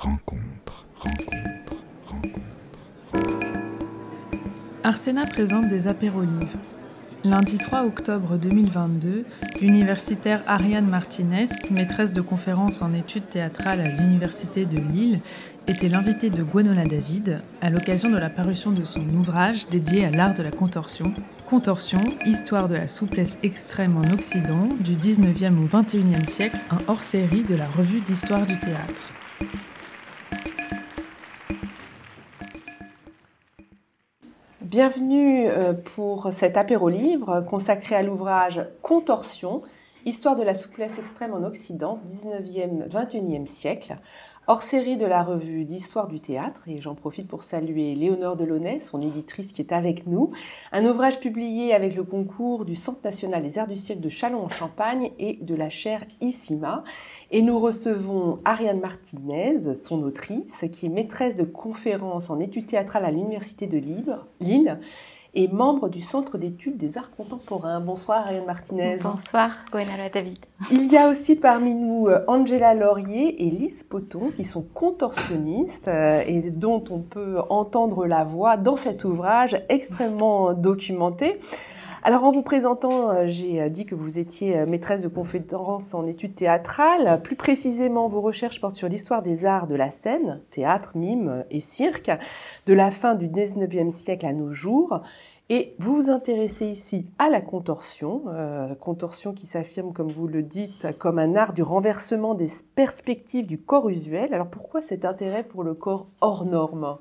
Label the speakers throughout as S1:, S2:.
S1: rencontre, rencontre, rencontre.
S2: Arsena présente des apérolives. Lundi 3 octobre 2022, l'universitaire Ariane Martinez, maîtresse de conférences en études théâtrales à l'Université de Lille, était l'invitée de Gwenola David à l'occasion de la parution de son ouvrage dédié à l'art de la contorsion, Contorsion, histoire de la souplesse extrême en Occident, du 19e au 21e siècle, un hors-série de la revue d'histoire du théâtre.
S3: Bienvenue euh, pour cet apéro-livre consacré à l'ouvrage Contorsion, Histoire de la souplesse extrême en Occident, 19e, 21e siècle, hors série de la revue d'histoire du théâtre. Et j'en profite pour saluer Léonore Delaunay, son éditrice qui est avec nous. Un ouvrage publié avec le concours du Centre national des arts du siècle de Châlons en Champagne et de la chaire ICIMA. Et nous recevons Ariane Martinez, son autrice, qui est maîtresse de conférences en études théâtrales à l'Université de Lille et membre du Centre d'études des arts contemporains. Bonsoir Ariane Martinez.
S4: Bonsoir Gwenala David.
S3: Il y a aussi parmi nous euh, Angela Laurier et Lise Poton qui sont contorsionnistes euh, et dont on peut entendre la voix dans cet ouvrage extrêmement documenté. Alors en vous présentant, euh, j'ai euh, dit que vous étiez euh, maîtresse de conférence en études théâtrales. Plus précisément, vos recherches portent sur l'histoire des arts de la scène, théâtre, mime et cirque, de la fin du 19e siècle à nos jours. Et vous vous intéressez ici à la contorsion, contorsion qui s'affirme, comme vous le dites, comme un art du renversement des perspectives du corps usuel. Alors pourquoi cet intérêt pour le corps hors norme?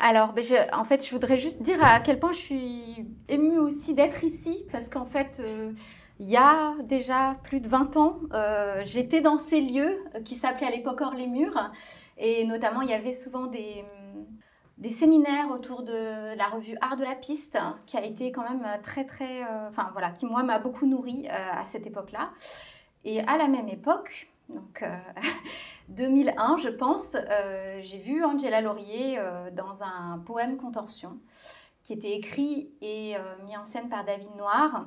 S4: Alors, ben, en fait, je voudrais juste dire à quel point je suis émue aussi d'être ici, parce qu'en fait, euh, il y a déjà plus de 20 ans, euh, j'étais dans ces lieux qui s'appelaient à l'époque Hors les Murs, et notamment, il y avait souvent des, séminaires autour de la revue Art de la piste, qui a été quand même très, très... Euh, enfin, voilà, qui, moi, m'a beaucoup nourrie à cette époque-là. Et à la même époque, donc 2001, je pense, euh, j'ai vu Angela Laurier euh, dans un poème Contorsion, qui était écrit et euh, mis en scène par David Noir,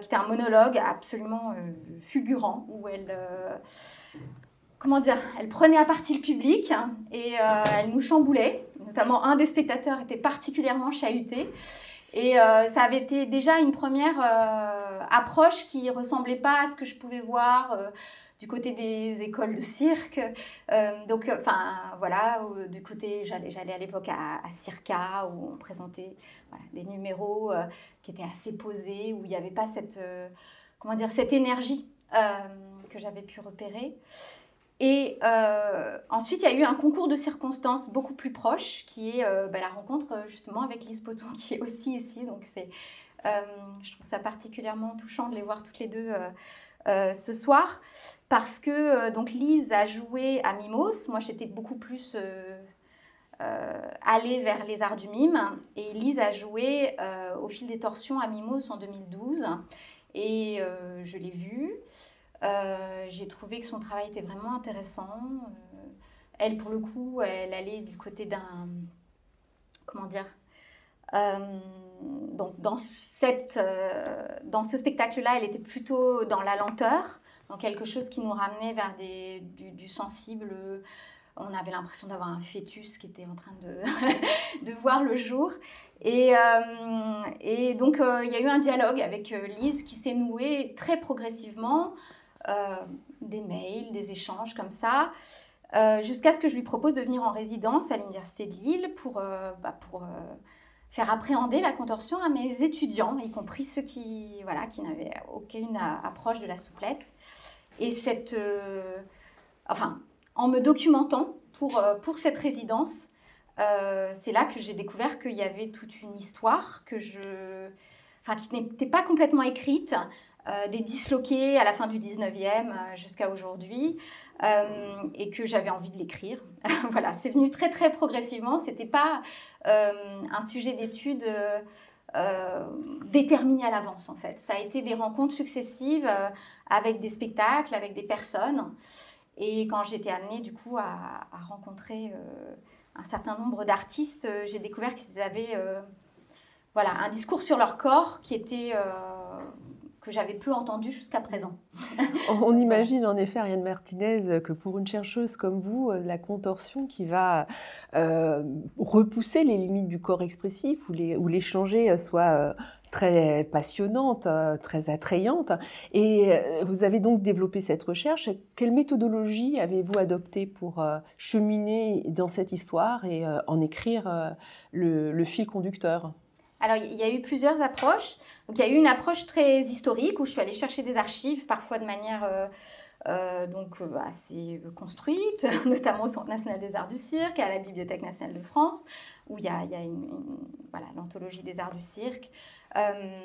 S4: qui était un monologue absolument fulgurant, où elle, comment dire, elle prenait à partie le public et elle nous chamboulait. Notamment, un des spectateurs était particulièrement chahuté. Et ça avait été déjà une première approche qui ressemblait pas à ce que je pouvais voir du côté des écoles de cirque. Euh, donc, euh, enfin, voilà, du côté, j'allais, à l'époque à, Circa, où on présentait des numéros euh, qui étaient assez posés, où il n'y avait pas cette, comment dire, cette énergie que j'avais pu repérer. Et ensuite, il y a eu un concours de circonstances beaucoup plus proche, qui est bah, la rencontre justement avec Lise Poton, qui est aussi ici. Donc, c'est, je trouve ça particulièrement touchant de les voir toutes les deux euh, ce soir parce que euh, donc Lise a joué à Mimos. Moi, j'étais beaucoup plus euh, allée vers les arts du mime et Lise a joué au fil des torsions à Mimos en 2012 et je l'ai vue. J'ai trouvé que son travail était vraiment intéressant. elle, pour le coup, elle allait du côté d'un comment dire donc dans, cette, euh, dans ce spectacle-là, elle était plutôt dans la lenteur, dans quelque chose qui nous ramenait vers des, du, sensible. On avait l'impression d'avoir un fœtus qui était en train de, de voir le jour. Et, euh, et donc, euh, il y a eu un dialogue avec Lise qui s'est noué très progressivement, des mails, des échanges comme ça. jusqu'à ce que je lui propose de venir en résidence à l'Université de Lille pour, bah, pour faire appréhender la contorsion à mes étudiants, y compris ceux qui, voilà, qui n'avaient aucune approche de la souplesse. Et cette, euh, enfin, en me documentant pour, euh, pour cette résidence, euh, c'est là que j'ai découvert qu'il y avait toute une histoire que je, enfin, qui n'était pas complètement écrite, des disloqués à la fin du 19e jusqu'à aujourd'hui, euh, et que j'avais envie de l'écrire. voilà, c'est venu très très progressivement. C'était pas euh, un sujet d'étude euh, déterminé à l'avance en fait. Ça a été des rencontres successives avec des spectacles, avec des personnes. Et quand j'étais amenée du coup à, à rencontrer un certain nombre d'artistes, j'ai découvert qu'ils avaient voilà, un discours sur leur corps qui était que j'avais peu entendu jusqu'à présent.
S3: On imagine en effet, Ariane Martinez, que pour une chercheuse comme vous, la contorsion qui va repousser les limites du corps expressif ou les, ou les changer soit très passionnante, euh, très attrayante. Et euh, vous avez donc développé cette recherche. Quelle méthodologie avez-vous adoptée pour euh, cheminer dans cette histoire et en écrire le, fil conducteur?
S4: Alors, il y a eu plusieurs approches. Donc, il y a eu une approche très historique où je suis allée chercher des archives, parfois de manière donc assez construite, notamment au Centre national des arts du cirque, à la Bibliothèque nationale de France, où il y a, voilà, l'anthologie des arts du cirque. Euh,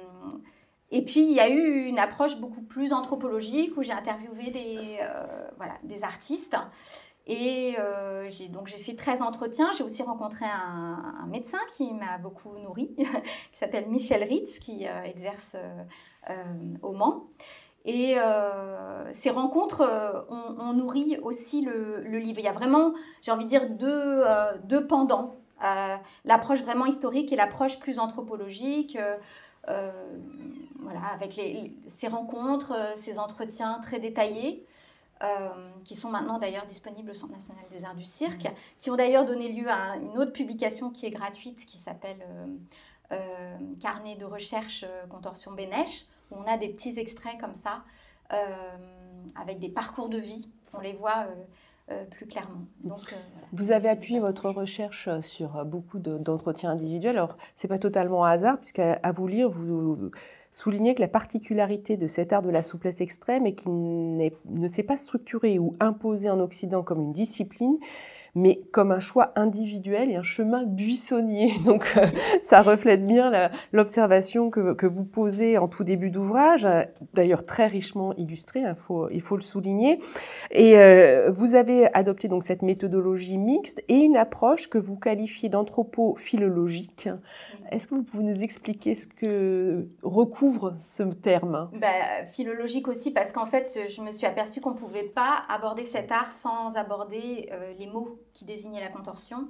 S4: et puis, il y a eu une approche beaucoup plus anthropologique où j'ai interviewé des, euh, voilà, des artistes. Et euh, donc j'ai fait 13 entretiens. J'ai aussi rencontré un, médecin qui m'a beaucoup nourri, qui s'appelle Michel Ritz, qui exerce au Mans. Et ces rencontres ont, nourri aussi le, livre. Il y a vraiment, j'ai envie de dire, deux, deux pendants. l'approche vraiment historique et l'approche plus anthropologique. Euh, voilà, avec ces rencontres, euh, ces entretiens très détaillés. Euh, qui sont maintenant d'ailleurs disponibles au Centre national des arts du cirque, qui ont d'ailleurs donné lieu à une autre publication qui est gratuite, qui s'appelle Carnet de recherche contorsion Bénèche, où on a des petits extraits comme ça, avec des parcours de vie. On les voit euh, plus clairement.
S3: Donc, euh, Vous avez appuyé votre recherche euh, sur beaucoup d'entretiens individuels. Alors, ce n'est pas totalement un hasard, puisqu'à à vous lire, vous soulignez que la particularité de cet art de la souplesse extrême est qu'il ne s'est pas structuré ou imposé en Occident comme une discipline, mais comme un choix individuel et un chemin buissonnier. Donc euh, ça reflète bien l'observation que, vous posez en tout début d'ouvrage, d'ailleurs très richement illustré, il faut, il faut le souligner. Et euh, vous avez adopté donc cette méthodologie mixte et une approche que vous qualifiez d'anthropophilologique. Est-ce que vous pouvez nous expliquer ce que recouvre ce terme?
S4: Bah, Philologique aussi, parce qu'en fait, je me suis aperçue qu'on ne pouvait pas aborder cet art sans aborder euh, les mots qui désignaient la contorsion.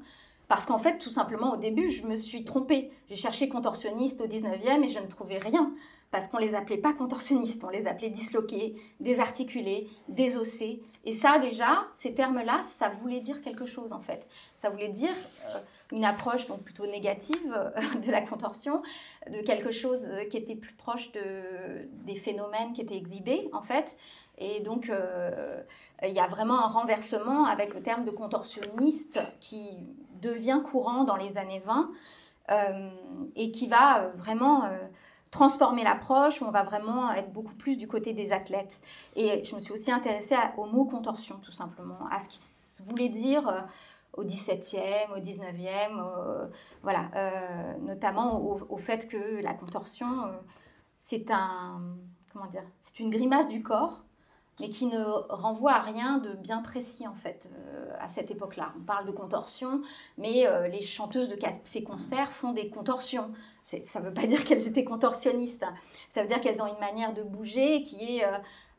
S4: Parce qu'en fait, tout simplement, au début, je me suis trompée. J'ai cherché contorsionniste au 19e et je ne trouvais rien. Parce qu'on les appelait pas contorsionnistes, on les appelait disloqués, désarticulés, désossés. Et ça, déjà, ces termes-là, ça voulait dire quelque chose, en fait. Ça voulait dire... Euh, une approche donc plutôt négative euh, de la contorsion, de quelque chose qui était plus proche de, des phénomènes qui étaient exhibés en fait. Et donc euh, il y a vraiment un renversement avec le terme de contorsionniste qui devient courant dans les années 20 euh, et qui va vraiment transformer l'approche, où on va vraiment être beaucoup plus du côté des athlètes. Et je me suis aussi intéressée au mot contorsion, tout simplement, à ce qui voulait dire au 17e, au 19e, voilà, euh, notamment au, fait que la contorsion, euh, c'est un, comment dire, c'est une grimace du corps, mais qui ne renvoie à rien de bien précis en fait euh, à cette époque-là. On parle de contorsion, mais les chanteuses de café-concert font des contorsions. Ça ne veut pas dire qu'elles étaient contorsionnistes, ça veut dire qu'elles ont une manière de bouger qui est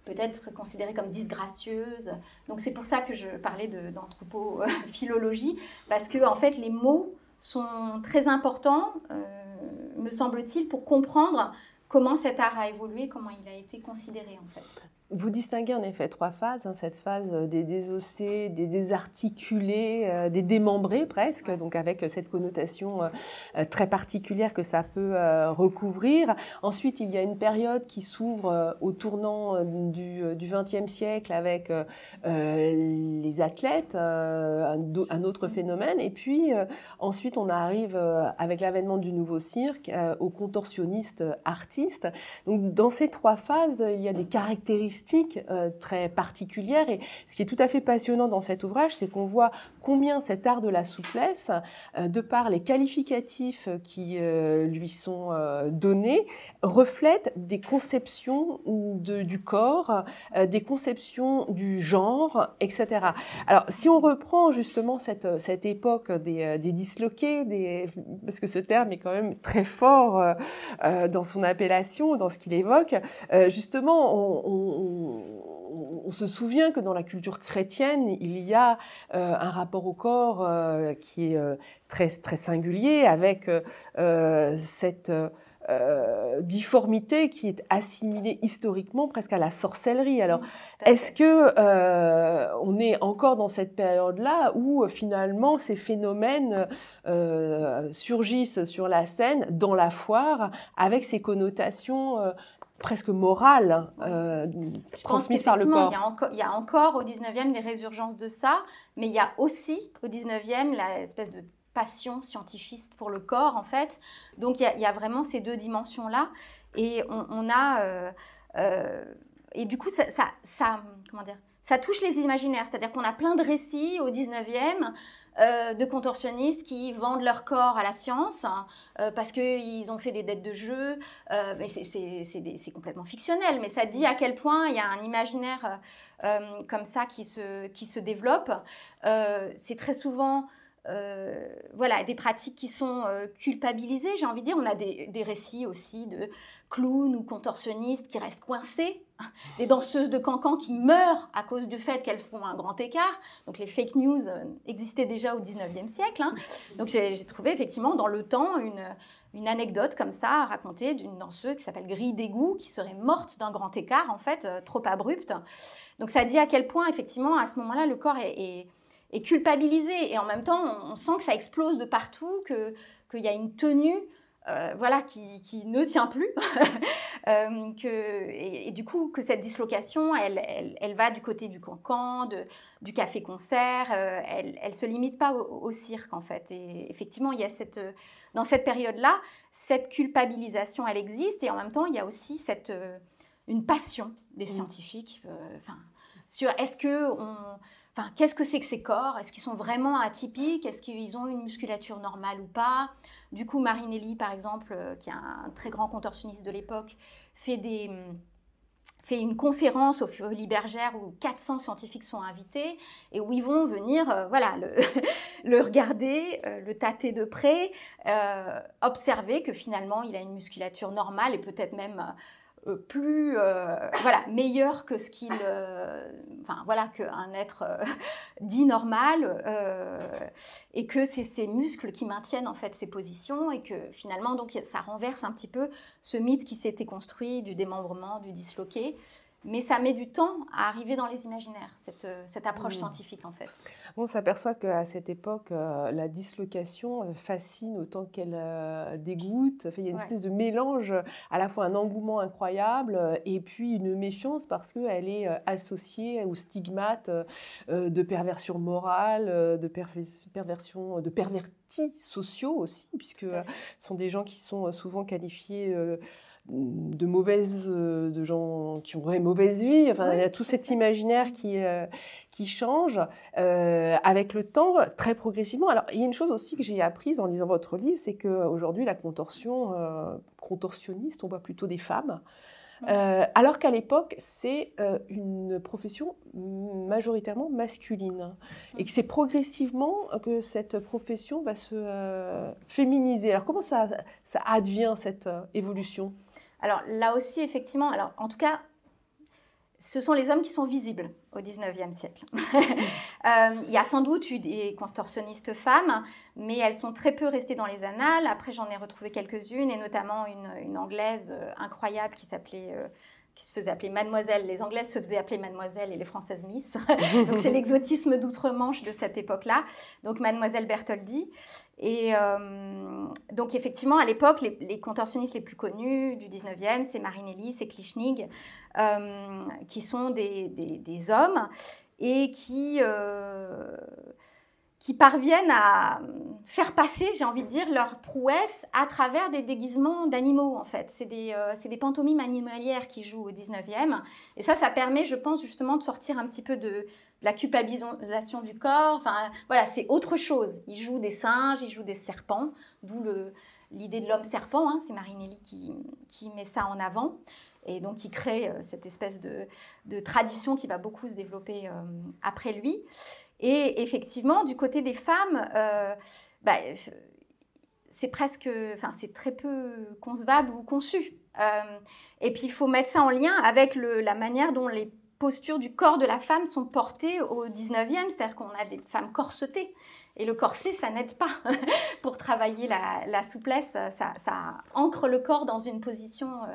S4: peut-être considérée comme disgracieuse. Donc c'est pour ça que je parlais d'anthropophilologie, parce que en fait les mots sont très importants, euh, me semble-t-il, pour comprendre comment cet art a évolué, comment il a été considéré en fait.
S3: Vous distinguez en effet trois phases, hein, cette phase des désossés, des désarticulés, euh, des démembrés presque, donc avec cette connotation euh, euh, très particulière que ça peut recouvrir. Ensuite, il y a une période qui s'ouvre au tournant du XXe siècle avec les athlètes, un, autre phénomène. Et puis ensuite, on arrive avec l'avènement du nouveau cirque aux contorsionnistes artistes. Donc dans ces trois phases, il y a des caractéristiques euh, très particulière. Et ce qui est tout à fait passionnant dans cet ouvrage, c'est qu'on voit combien cet art de la souplesse, euh, de par les qualificatifs qui euh, lui sont donnés, reflète des conceptions du corps, des conceptions du genre, etc. Alors, si on reprend justement cette, cette époque des, des disloqués, parce que ce terme est quand même très fort dans son appellation, dans ce qu'il évoque, justement, on on, se souvient que dans la culture chrétienne, il y a euh, un rapport au corps euh, qui est euh, très, très singulier avec cette difformité qui est assimilée historiquement presque à la sorcellerie. Alors,
S4: à
S3: est-ce que on est encore dans cette période-là où finalement ces phénomènes surgissent sur la scène, dans la foire, avec ces connotations presque morales euh,
S4: Je pense
S3: transmises par le corps
S4: Il y, a encore, il y a encore au 19e des résurgences de ça, mais il y a aussi au 19e la espèce de passion scientifique pour le corps, en fait. Donc il y a, il y a vraiment ces deux dimensions-là. Et on, on a. euh, euh, et du coup, ça, ça, ça- comment dire, ça touche les imaginaires. C'est-à-dire qu'on a plein de récits au 19e. Euh, de contorsionnistes qui vendent leur corps à la science hein, euh, parce qu'ils ont fait des dettes de jeu, euh, mais c'est- complètement fictionnel, mais ça dit à quel point il y a un imaginaire euh, comme ça qui se, qui se développe. C'est très souvent voilà, des pratiques qui sont culpabilisées, j'ai envie de dire. On a des, des récits aussi de clowns ou contorsionnistes qui restent coincés, des danseuses de cancan qui meurent à cause du fait qu'elles font un grand écart. Donc les fake news euh, existaient déjà au 19e siècle. hein. Donc j'ai trouvé effectivement dans le temps une, anecdote comme ça à raconter d'une danseuse qui s'appelle Grille d'égout, qui serait morte d'un grand écart, en fait, euh, trop abrupte. Donc ça dit à quel point, effectivement, à ce moment-là, le corps est, culpabilisé. Et en même temps, on, sent que ça explose de partout, qu'il y a une tenue. Euh, voilà, qui, qui ne tient plus. Euh, que, et, et du coup, que cette dislocation, elle, elle, elle va du côté du cancan, de, du café-concert, euh, elle ne se limite pas au, au cirque, en fait. Et effectivement, il y a cette, dans cette période-là, cette culpabilisation, elle existe, et en même temps, il y a aussi cette, une passion des scientifiques, euh, enfin, sur est-ce que on, enfin, qu'est-ce que c'est que ces corps? Est-ce qu'ils sont vraiment atypiques? Est-ce qu'ils ont une musculature normale ou pas? Du coup, Marinelli, par exemple, euh, qui est un très grand contorsionniste de l'époque, fait des hum, fait une conférence au Folies Bergère où 400 scientifiques sont invités et où ils vont venir euh, voilà, le, regarder, euh, le tâter de près, observer que finalement il a une musculature normale et peut-être même euh, plus euh, voilà, meilleure que ce qu'il euh, enfin voilà qu'un être dit normal et que c'est ces muscles qui maintiennent en fait ces positions et que finalement donc ça renverse un petit peu ce mythe qui s'était construit du démembrement, du disloqué. Mais ça met du temps à arriver dans les imaginaires, cette, euh, cette approche
S3: Mmh.
S4: scientifique en fait.
S3: On s'aperçoit qu'à cette époque, euh, la dislocation euh, fascine autant qu'elle euh, dégoûte. Enfin, il y a une
S4: Ouais.
S3: espèce de mélange, à la fois un engouement incroyable et puis une méfiance parce qu'elle est associée au stigmate euh, de perversion morale, de pervers- perversion, de pervertis sociaux aussi, puisque ce sont des gens qui sont souvent qualifiés de mauvaises, euh, de gens qui auraient mauvaise vie. Enfin,
S4: Oui,
S3: il y a tout cet imaginaire qui, euh, qui change euh, avec le temps, très progressivement. Alors, il y a une chose aussi que j'ai apprise en lisant votre livre, c'est qu'aujourd'hui, la contorsion, euh, contorsionniste, on voit plutôt des femmes. Euh, alors qu'à l'époque, c'est euh, une profession majoritairement masculine. Et que c'est progressivement que cette profession va se euh, féminiser. Alors comment ça, ça advient, cette évolution?
S4: Alors là aussi, effectivement, alors en tout cas, ce sont les hommes qui sont visibles au 19e siècle. Euh, Il y a sans doute eu des contorsionnistes femmes, mais elles sont très peu restées dans les annales. Après, j'en ai retrouvé quelques-unes, et notamment une, une anglaise euh, incroyable qui s'appelait... euh, qui se faisait appeler Mademoiselle. Les Anglaises se faisaient appeler Mademoiselle et les Françaises Miss. Donc c'est l'exotisme d'outre-Manche de cette époque-là. Donc Mademoiselle Bertoldi. Et euh, donc effectivement, à l'époque, les, les contorsionnistes les plus connus du 19e, c'est Marinelli, c'est Klichnig, euh, qui sont des, des- des hommes et qui, euh, qui parviennent à faire passer, j'ai envie de dire, leur prouesse à travers des déguisements d'animaux, en fait. C'est des, euh, des pantomimes animalières qui jouent au 19e. Et ça, ça permet, je pense, justement de sortir un petit peu de, la culpabilisation du corps. Enfin, voilà, c'est autre chose. Ils jouent des singes, ils jouent des serpents, d'où l'idée de l'homme serpent. hein. C'est Marinelli qui, qui met ça en avant. Et donc, qui crée euh, cette espèce de, de tradition qui va beaucoup se développer euh, après lui. Et effectivement, du côté des femmes, euh, bah, c'est presque, enfin, c'est très peu concevable ou conçu. Euh, et puis, il faut mettre ça en lien avec la manière dont les postures du corps de la femme sont portées au 19e, c'est-à-dire qu'on a des femmes corsetées. Et le corset, ça n'aide pas pour travailler la, souplesse, ça, ça, ancre le corps dans une position euh,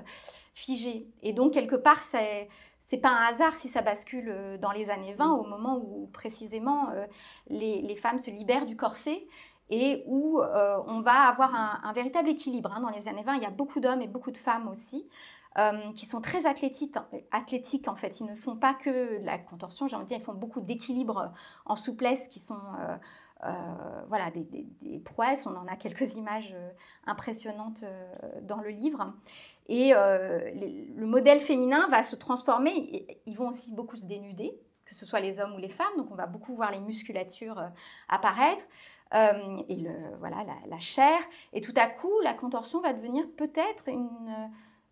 S4: figée. Et donc, quelque part, c'est c'est pas un hasard si ça bascule euh, dans les années 20, au moment où précisément euh, les, femmes se libèrent du corset et où euh, on va avoir un, véritable équilibre. Hein. Dans les années 20, il y a beaucoup d'hommes et beaucoup de femmes aussi. qui sont très athlétiques, athlétiques en fait. Ils ne font pas que de la contorsion, j'ai envie dire, ils font beaucoup d'équilibre en souplesse qui sont voilà, des, prouesses. On en a quelques images impressionnantes dans le livre. Et euh, le modèle féminin va se transformer. Ils vont aussi beaucoup se dénuder, que ce soit les hommes ou les femmes. Donc on va beaucoup voir les musculatures euh, apparaître. Euh, et le, voilà, la, chair. Et tout à coup, la contorsion va devenir peut-être une,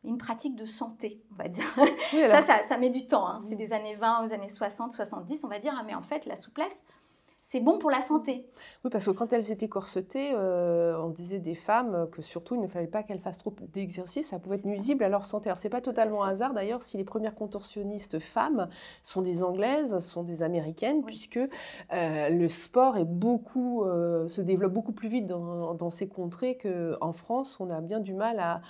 S4: une, pratique de santé, on va dire. ça, ça, ça, met du temps. Hein. C'est des années 20 aux années 60, 70. On va dire, ah, mais en fait, la souplesse, c'est bon pour la santé.
S3: Oui, parce que quand elles étaient corsetées, euh, on disait des femmes que surtout il ne fallait pas qu'elles fassent trop d'exercice, ça pouvait être nuisible à leur santé. Alors c'est pas totalement hasard d'ailleurs si les premières contorsionnistes femmes sont des anglaises, sont des américaines, puisque euh, le sport est beaucoup, euh, se développe beaucoup plus vite dans, dans ces contrées qu'en France, on a bien du mal à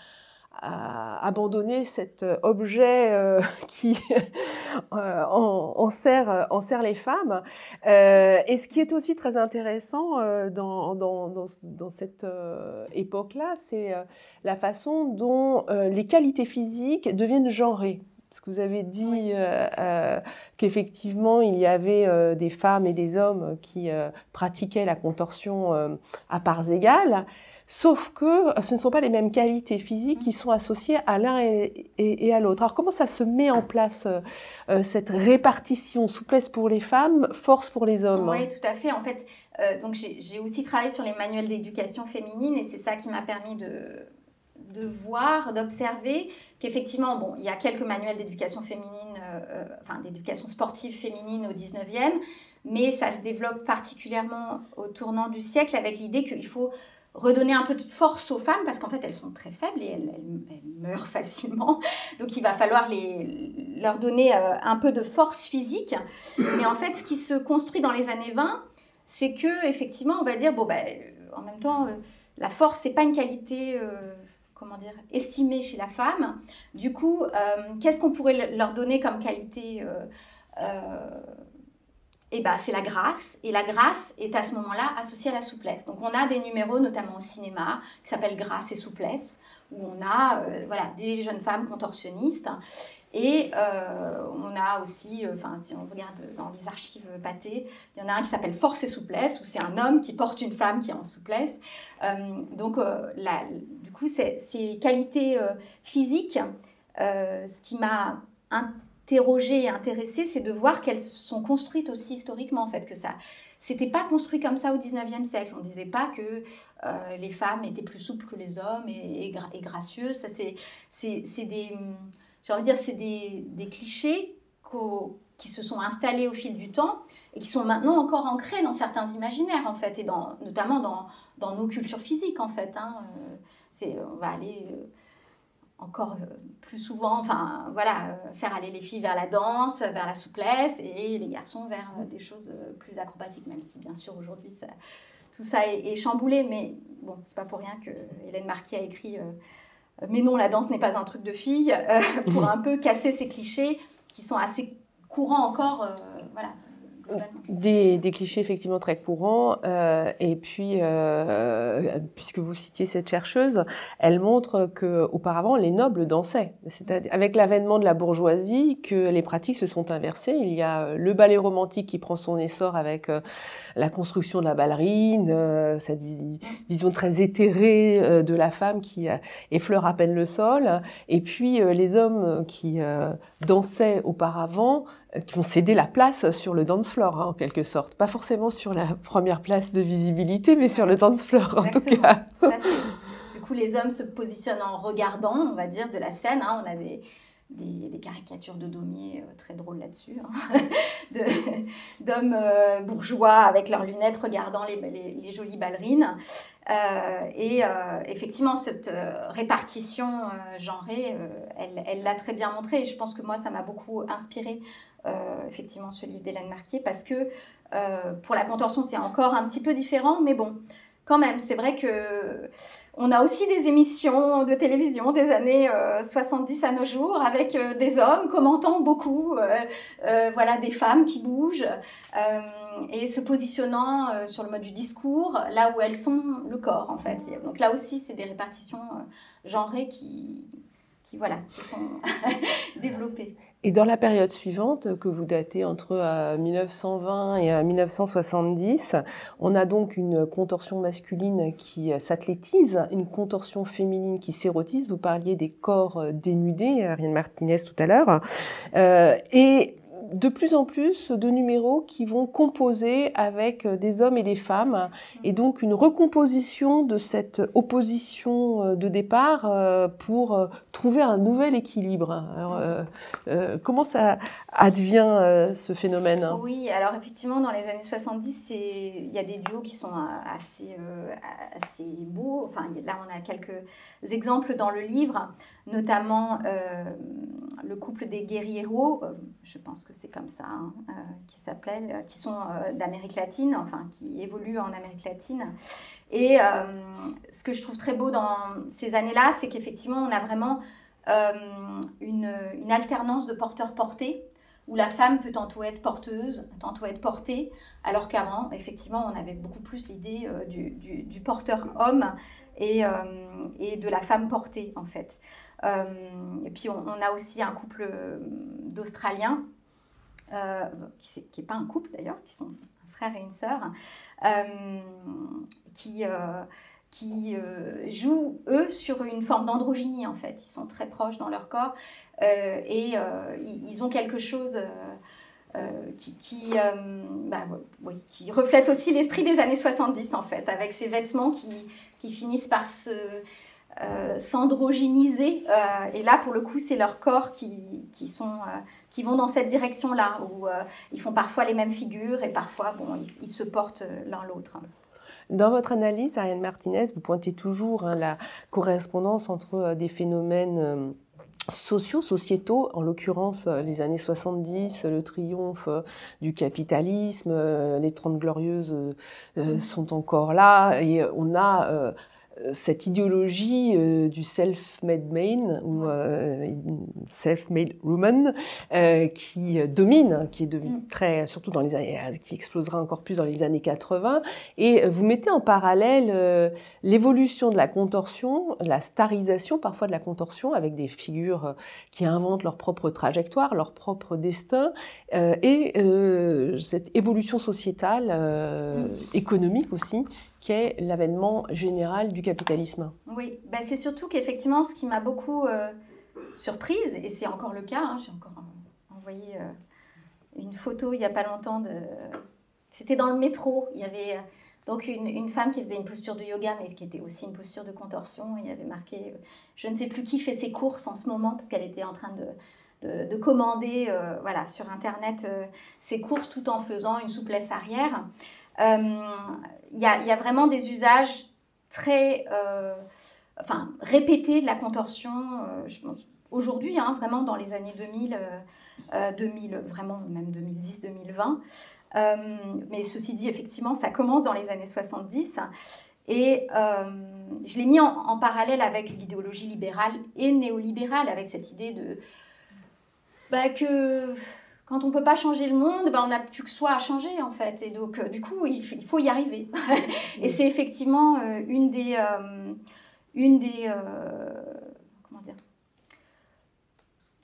S3: à abandonner cet euh, objet euh, qui euh, en, sert, les femmes. et ce qui est aussi très intéressant dans, dans, cette époque-là, c'est la façon dont les qualités physiques deviennent genrées. Parce que vous avez dit qu'effectivement, il y avait des femmes et des hommes qui pratiquaient la contorsion à parts égales. Sauf que ce ne sont pas les mêmes qualités physiques qui sont associées à l'un et, à l'autre. Alors comment ça se met en place euh, euh, cette répartition souplesse pour les femmes, force pour les hommes
S4: Oui, tout à fait. En fait, euh, donc j'ai aussi travaillé sur les manuels d'éducation féminine et c'est ça qui m'a permis de, de voir, d'observer qu'effectivement, bon, il y a quelques manuels d'éducation féminine, enfin d'éducation sportive féminine au 19e, mais ça se développe particulièrement au tournant du siècle avec l'idée qu'il faut redonner un peu de force aux femmes parce qu'en fait elles sont très faibles et elles, meurent facilement. Donc il va falloir les, leur donner euh, un peu de force physique. Mais en fait ce qui se construit dans les années 20, c'est que effectivement on va dire bon ben en même temps euh, la force c'est pas une qualité euh, comment dire estimée chez la femme. Du coup qu'est-ce qu'on pourrait leur donner comme qualité eh ben, c'est la grâce. Et la grâce est à ce moment-là associée à la souplesse. Donc on a des numéros, notamment au cinéma, qui s'appellent Grâce et souplesse, où on a euh, voilà, des jeunes femmes contorsionnistes. Et euh, on a aussi, euh, si on regarde dans les archives pâtées, il y en a un qui s'appelle Force et souplesse, où c'est un homme qui porte une femme qui est en souplesse. donc, du coup, ces qualités physiques, ce qui m'a interrogée et intéressée, c'est de voir qu'elles sont construites aussi historiquement, en fait, que ça. C'était pas construit comme ça au 19e siècle. On disait pas que euh, les femmes étaient plus souples que les hommes et, gracieuses. Ça, c'est, des, j'ai envie de dire, c'est des, clichés qui se sont installés au fil du temps et qui sont maintenant encore ancrés dans certains imaginaires, en fait, et dans, notamment dans, nos cultures physiques, en fait. Hein. Euh, on va aller. Euh, encore euh, plus souvent, enfin voilà, euh, faire aller les filles vers la danse, vers la souplesse et les garçons vers euh, des choses plus acrobatiques, même si bien sûr aujourd'hui tout ça est, chamboulé, mais bon, c'est pas pour rien que Hélène Marquis a écrit Mais non, la danse n'est pas un truc de fille, pour un peu casser ces clichés qui sont assez courants encore, voilà,
S3: des, clichés effectivement très courants. Euh, et puis, euh, puisque vous citiez cette chercheuse, elle montre que auparavant les nobles dansaient. C'est avec l'avènement de la bourgeoisie que les pratiques se sont inversées. Il y a le ballet romantique qui prend son essor avec euh, la construction de la ballerine, euh, cette vision très éthérée de la femme qui effleure à peine le sol. Et puis les hommes qui dansaient auparavant qui vont céder la place sur le dance floor, hein, en quelque sorte. Pas forcément sur la première place de visibilité, mais sur le dance floor, en tout cas.
S4: Du coup, les hommes se positionnent en regardant, on va dire, de la scène. Hein. On a des, des, caricatures de Daumier très drôles là-dessus, hein, d'hommes bourgeois avec leurs lunettes regardant les, les, jolies ballerines. et effectivement, cette répartition genrée, elle l'a très bien montré. Et je pense que moi, ça m'a beaucoup inspiré effectivement ce livre d'Hélène Marquier parce que pour la contorsion c'est encore un petit peu différent mais bon quand même, c'est vrai que on a aussi des émissions de télévision des années 70 euh, à nos jours avec euh, des hommes commentant beaucoup, euh, voilà, des femmes qui bougent et se positionnant sur le mode du discours là où elles sont le corps en fait. Donc là aussi, c'est des répartitions genrées qui, qui voilà, se sont développées.
S3: Et dans la période suivante, que vous datez entre 1920 et 1970, on a donc une contorsion masculine qui s'athlétise, une contorsion féminine qui s'érotise. Vous parliez des corps dénudés, Ariane Martinez tout à l'heure. Euh, et de plus en plus de numéros qui vont composer avec euh, des hommes et des femmes, et donc une recomposition de cette opposition euh, de départ euh, pour trouver un nouvel équilibre. Alors, comment ça advient ce phénomène?
S4: Oui, alors effectivement, dans les années 70, il y a des duos qui sont assez, assez beaux. Enfin, là, on a quelques exemples dans le livre, notamment le couple des guerrieros, je pense que c'est comme ça, hein, euh, qui s'appellent, euh, qui sont euh, d'Amérique latine, enfin qui évoluent en Amérique latine. Et ce que je trouve très beau dans ces années-là, c'est qu'effectivement, on a vraiment une, alternance de porteurs-portés, où la femme peut tantôt être porteuse, tantôt être portée, alors qu'avant, effectivement, on avait beaucoup plus l'idée du, porteur homme et, de la femme portée, en fait. et puis, on, a aussi un couple d'Australiens euh, qui n'est pas un couple d'ailleurs, qui sont un frère et une sœur, euh, qui, euh, qui jouent, eux, sur une forme d'androgynie en fait. Ils sont très proches dans leur corps et ils ont quelque chose... qui, bah, qui, reflète aussi l'esprit des années 70 en fait, avec ces vêtements qui, qui finissent par se, euh, s'androgyniser. Euh, et là, pour le coup, c'est leur corps qui, qui, sont, euh, qui vont dans cette direction-là, où ils font parfois les mêmes figures et parfois, bon, ils, se portent l'un l'autre.
S3: Dans votre analyse, Ariane Martinez, vous pointez toujours hein, la correspondance entre des phénomènes sociaux, sociétaux, en l'occurrence les années 70, le triomphe du capitalisme, les Trente Glorieuses sont encore là, et on a euh, cette idéologie euh, du self-made man ou euh, self-made woman qui domine, qui est devenue mm. très, surtout dans les années, qui explosera encore plus dans les années 80. Et vous mettez en parallèle l'évolution de la contorsion, la starisation parfois de la contorsion avec des figures qui inventent leur propre trajectoire, leur propre destin, et cette évolution sociétale, mm. économique aussi, qu'est l'avènement général du capitalisme.
S4: Oui, ben c'est surtout qu'effectivement, ce qui m'a beaucoup euh, surprise, et c'est encore le cas, hein, j'ai encore envoyé euh, une photo il n'y a pas longtemps, c'était dans le métro, il y avait euh, donc une, femme qui faisait une posture de yoga, mais qui était aussi une posture de contorsion, il y avait marqué, je ne sais plus qui fait ses courses en ce moment, parce qu'elle était en train de commander voilà, sur Internet ses courses tout en faisant une souplesse arrière. Il y, y, a vraiment des usages très euh, enfin, répétés de la contorsion, euh, aujourd'hui, hein, vraiment dans les années 2000, 2000 euh, vraiment même 2010, 2020. mais ceci dit, effectivement, ça commence dans les années 70. Et je l'ai mis en, parallèle avec l'idéologie libérale et néolibérale, avec cette idée de bah, que quand on ne peut pas changer le monde, ben on n'a plus que soi à changer en fait. Et donc, euh, du coup, il, faut y arriver. et c'est effectivement euh, une des, euh, une des, comment dire,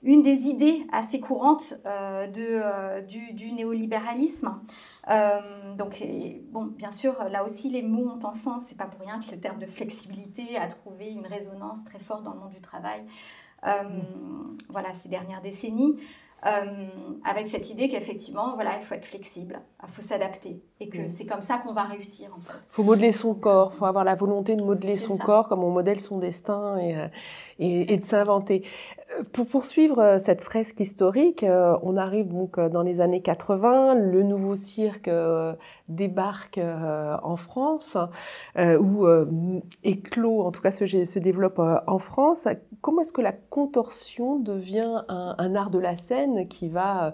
S4: une des idées assez courantes de, du, du, néolibéralisme. donc, bon, bien sûr, là aussi, les mots ont un sens. C'est pas pour rien que le terme de flexibilité a trouvé une résonance très forte dans le monde du travail. Mm. Voilà, ces dernières décennies. Euh, avec cette idée qu'effectivement, voilà, il faut être flexible, il faut s'adapter, et que c'est comme ça qu'on va réussir. Il
S3: faut modeler son corps, il faut avoir la volonté de modeler son corps comme on modèle son destin et, euh, et, et de s'inventer. Pour poursuivre cette fresque historique, on arrive donc dans les années 80, le nouveau cirque débarque en France, ou éclos, en tout cas se, développe en France. Comment est-ce que la contorsion devient un, art de la scène qui va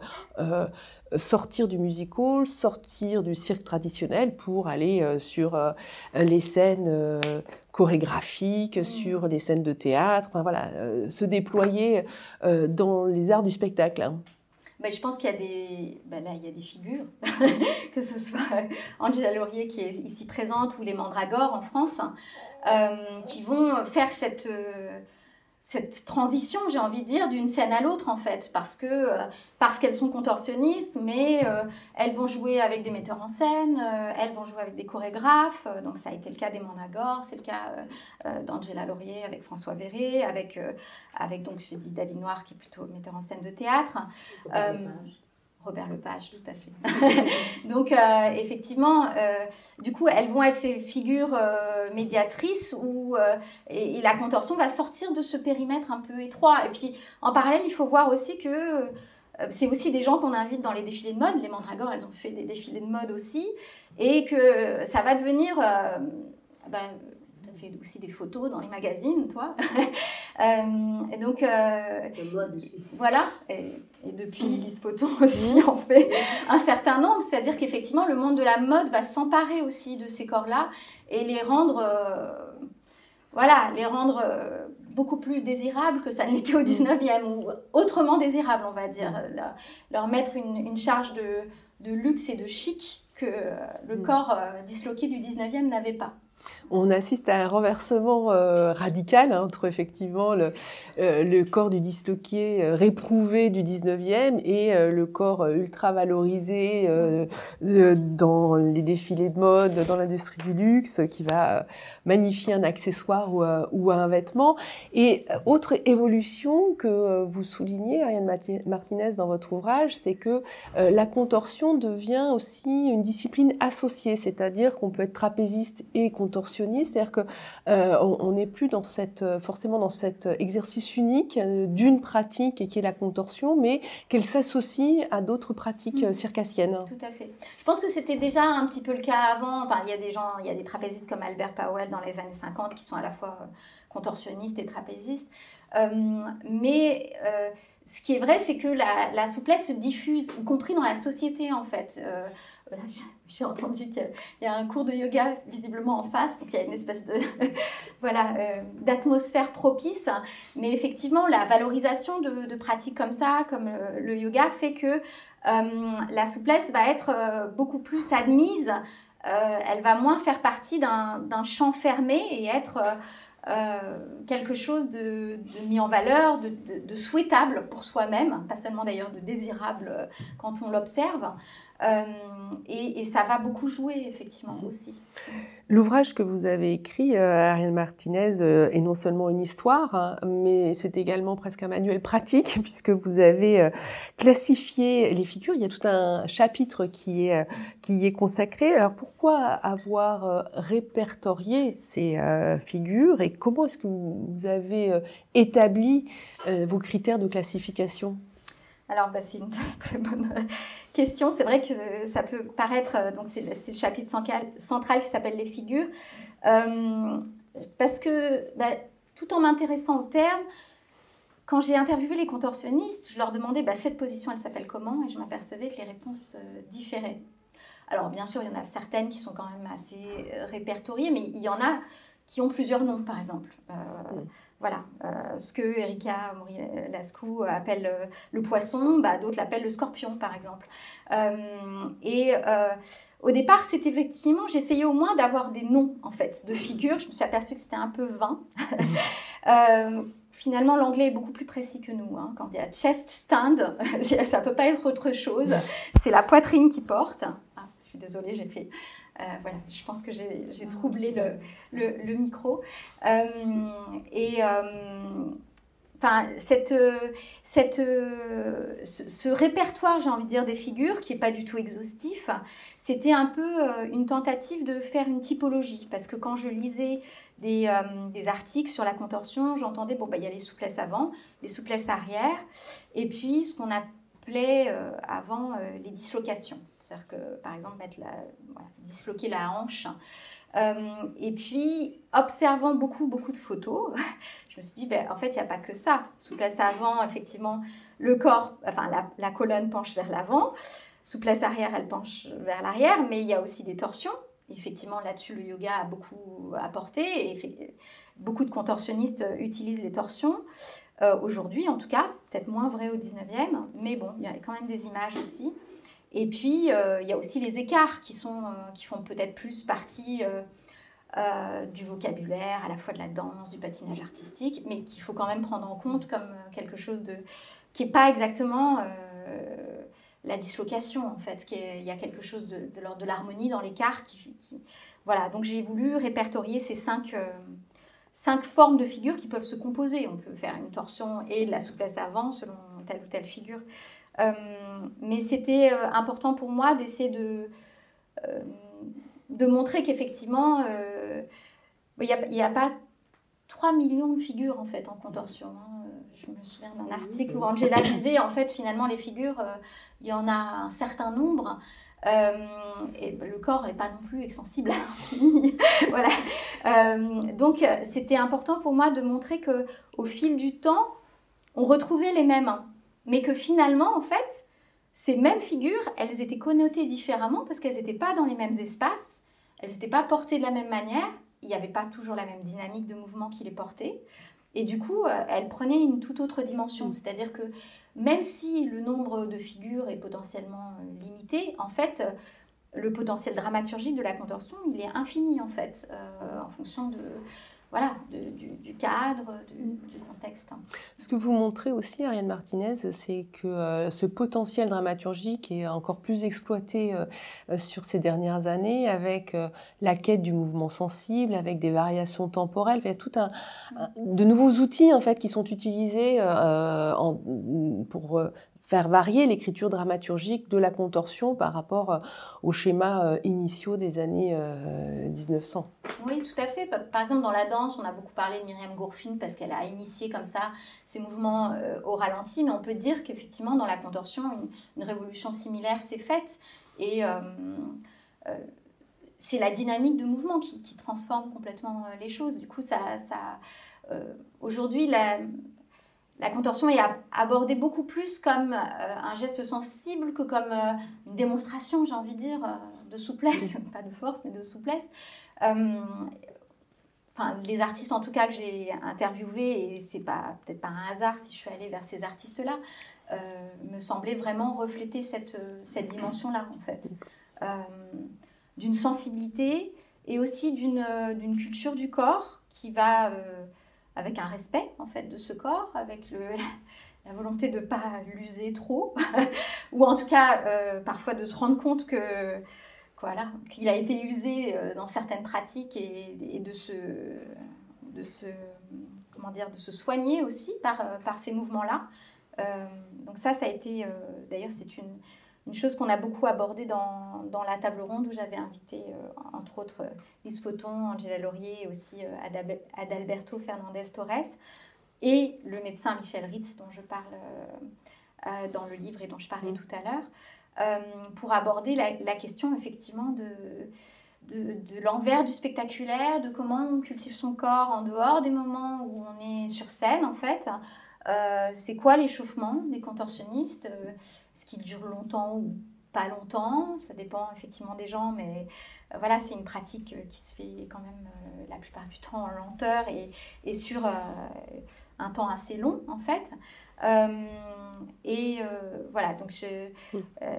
S3: sortir du musical, sortir du cirque traditionnel pour aller euh, sur euh, les scènes euh, chorégraphiques, mm. sur les scènes de théâtre, enfin, voilà, se déployer dans les arts du spectacle. Hein.
S4: Je pense qu'il y a des, ben là, il y a des figures, que ce soit Angela Laurier qui est ici présente ou les Mandragores en France, qui vont faire cette cette transition, j'ai envie de dire, d'une scène à l'autre en fait, parce que euh, parce qu'elles sont contorsionnistes, mais euh, elles vont jouer avec des metteurs en scène, euh, elles vont jouer avec des chorégraphes. donc ça a été le cas des Managor, c'est le cas d'Angela Laurier avec François Verret, avec avec donc j'ai dit David Noir qui est plutôt metteur en scène de théâtre. Robert Lepage, tout à fait. Donc, euh, effectivement, euh, du coup, elles vont être ces figures euh, médiatrices où et, la contorsion va sortir de ce périmètre un peu étroit. Et puis, en parallèle, il faut voir aussi que c'est aussi des gens qu'on invite dans les défilés de mode. Les Mandragores, elles ont fait des défilés de mode aussi. Et que ça va devenir... Ben, fait aussi des photos dans les magazines, toi. euh, et donc, euh, voilà. Et, depuis mm. Lise Poton aussi en fait un certain nombre. C'est-à-dire qu'effectivement, le monde de la mode va s'emparer aussi de ces corps-là et les rendre, euh, voilà, les rendre euh, beaucoup plus désirables que ça ne l'était au 19e ou autrement désirables, on va dire. Leur, leur mettre une, une charge de, de, luxe et de chic que le mm. corps disloqué du 19e n'avait pas
S3: on assiste à un renversement euh, radical entre effectivement le, euh, corps du disloqué euh, réprouvé du 19e et le corps ultra valorisé dans les défilés de mode, dans l'industrie du luxe, qui va magnifier un accessoire ou, un vêtement. Et autre évolution que vous soulignez, Ariane Martinez, dans votre ouvrage, c'est que la contorsion devient aussi une discipline associée, c'est-à-dire qu'on peut être trapéziste et contorsionniste, c'est-à-dire qu'on euh, n'est plus dans cette, forcément dans cet exercice unique euh, d'une pratique qui est la contorsion, mais qu'elle s'associe à d'autres pratiques euh, circassiennes.
S4: Tout à fait. Je pense que c'était déjà un petit peu le cas avant. Enfin, il y a des gens, il y a des trapézistes comme Albert Powell dans les années 50 qui sont à la fois contorsionnistes et trapézistes. mais ce qui est vrai, c'est que la, la, souplesse se diffuse, y compris dans la société en fait. J'ai entendu qu'il y a un cours de yoga visiblement en face, donc il y a une espèce de voilà euh, d'atmosphère propice. Mais effectivement, la valorisation de, pratiques comme ça, comme le, yoga, fait que euh, la souplesse va être euh, beaucoup plus admise. elle va moins faire partie d'un champ fermé et être quelque chose de, mis en valeur, de, de souhaitable pour soi-même, pas seulement d'ailleurs de désirable quand on l'observe. Euh, et, ça va beaucoup jouer, effectivement, mhm. aussi.
S3: L'ouvrage que vous avez écrit, euh, Ariel Martinez, euh, est non seulement une histoire, hein, mais c'est également presque un manuel pratique, puisque vous avez classifié les figures. Il y a tout un chapitre qui est, qui y est consacré. Alors pourquoi avoir répertorié ces figures et comment est-ce que vous avez établi vos critères de classification?
S4: Alors, bah, c'est une très bonne question. C'est vrai que ça peut paraître, euh, donc c'est le, chapitre central qui s'appelle les figures, euh, parce que bah, tout en m'intéressant au terme, quand j'ai interviewé les contorsionnistes, je leur demandais bah, cette position, elle s'appelle comment, et je m'apercevais que les réponses euh, différaient. Alors bien sûr, il y en a certaines qui sont quand même assez répertoriées, mais il y en a qui ont plusieurs noms, par exemple. Mm. Voilà, euh, ce que Erika Lascou appelle euh, le poisson, bah, d'autres l'appellent le scorpion, par exemple. Euh, et au départ, c'était effectivement, j'essayais au moins d'avoir des noms, en fait, de figures. Je me suis aperçue que c'était un peu vain. finalement, l'anglais est beaucoup plus précis que nous. Hein. Quand il y a chest stand, ça peut pas être autre chose. C'est la poitrine qui porte. Ah, je suis désolée, j'ai fait euh, voilà, je pense que j'ai troublé le, le, micro. Euh, et euh, enfin, cette, cette, ce, ce répertoire, j'ai envie de dire, des figures, qui n'est pas du tout exhaustif, c'était un peu une tentative de faire une typologie. Parce que quand je lisais des, des articles sur la contorsion, j'entendais, bon, bah, il y a les souplesses avant, les souplesses arrière, et puis ce qu'on appelait avant les dislocations. C'est-à-dire que, par exemple, disloquer la hanche. Euh, et puis, observant beaucoup, beaucoup de photos, je me suis dit, ben, en fait, il n'y a pas que ça. Souplesse avant, effectivement, le corps, enfin, la, colonne penche vers l'avant. Souplesse arrière, elle penche vers l'arrière, mais il y a aussi des torsions. Effectivement, là-dessus, le yoga a beaucoup apporté. Beaucoup de contorsionnistes utilisent les torsions. Euh, aujourd'hui, en tout cas, c'est peut-être moins vrai au 19e, mais bon, il y a quand même des images aussi. Et puis, euh, il y a aussi les écarts qui, sont, euh, qui font peut-être plus partie euh, du vocabulaire, à la fois de la danse, du patinage artistique, mais qu'il faut quand même prendre en compte comme quelque chose de, qui n'est pas exactement la dislocation, en fait. Il y a quelque chose de, de l'ordre de l'harmonie dans l'écart. Qui, Voilà, donc j'ai voulu répertorier ces cinq cinq formes de figures qui peuvent se composer. On peut faire une torsion et de la souplesse avant selon telle ou telle figure. Euh, mais c'était euh, important pour moi d'essayer de, euh, de montrer qu'effectivement, il n'y a, pas 3 millions de figures en fait en contorsion. Hein. Je me souviens d'un article où Angela disait en fait finalement les figures, il y en a un certain nombre. et le corps n'est pas non plus extensible à l'infini. voilà. donc c'était important pour moi de montrer que au fil du temps, on retrouvait les mêmes mais que finalement, en fait, ces mêmes figures, elles étaient connotées différemment parce qu'elles n'étaient pas dans les mêmes espaces, elles n'étaient pas portées de la même manière, il n'y avait pas toujours la même dynamique de mouvement qui les portait. Et du coup, euh, elles prenaient une toute autre dimension. Mm. C'est-à-dire que même si le nombre de figures est potentiellement euh, limité, en fait, euh, le potentiel dramaturgique de la contorsion, il est infini, en fait, en fonction de, voilà, du, cadre, du, contexte.
S3: Ce que vous montrez aussi, Ariane Martinez, c'est que euh, ce potentiel dramaturgique est encore plus exploité euh, euh, sur ces dernières années avec la quête du mouvement sensible, avec des variations temporelles. Il y a tout un, de nouveaux outils en fait qui sont utilisés en, pour faire varier l'écriture dramaturgique de la contorsion par rapport euh, aux schémas euh, initiaux des années 1900. Euh,
S4: oui, tout à fait. Par exemple, dans la danse, on a beaucoup parlé de Myriam Gourfin parce qu'elle a initié comme ça ces mouvements au ralenti, mais on peut dire qu'effectivement, dans la contorsion, une, révolution similaire s'est faite. Et c'est la dynamique de mouvement qui, transforme complètement les choses. Du coup, ça, ça aujourd'hui, la la contorsion est abordée beaucoup plus comme euh, un geste sensible que comme euh, une démonstration, j'ai envie de dire, euh, de souplesse, pas de force, mais de souplesse. Enfin, les artistes en tout cas que j'ai interviewés, et c'est pas peut-être pas un hasard si je suis allée vers ces artistes-là, me semblaient vraiment refléter cette, cette dimension-là, en fait. d'une sensibilité et aussi d'une culture du corps qui va avec un respect en fait de ce corps, avec la volonté de ne pas l'user trop, ou en tout cas euh, parfois de se rendre compte que voilà, qu'il a été usé euh, dans certaines pratiques et, de, se, de, se, comment dire, de se soigner aussi par, euh, par ces mouvements-là. donc ça, ça a été, d'ailleurs c'est une, une chose qu'on a beaucoup abordée dans, dans, la table ronde où j'avais invité, euh, entre autres, Lise Poton, Angela Laurier et aussi euh, Adalberto Fernandez Torres et le médecin Michel Ritz dont je parle euh, dans le livre et dont je parlais mm. tout à l'heure, pour aborder la, la, question effectivement de, de, de l'envers du spectaculaire, de comment on cultive son corps en dehors des moments où on est sur scène en fait. C'est quoi l'échauffement des contorsionnistes ce qui dure longtemps ou pas longtemps, ça dépend effectivement des gens, mais euh, voilà, c'est une pratique euh, qui se fait quand même euh, la plupart du temps en lenteur et, et sur un temps assez long en fait. et voilà, donc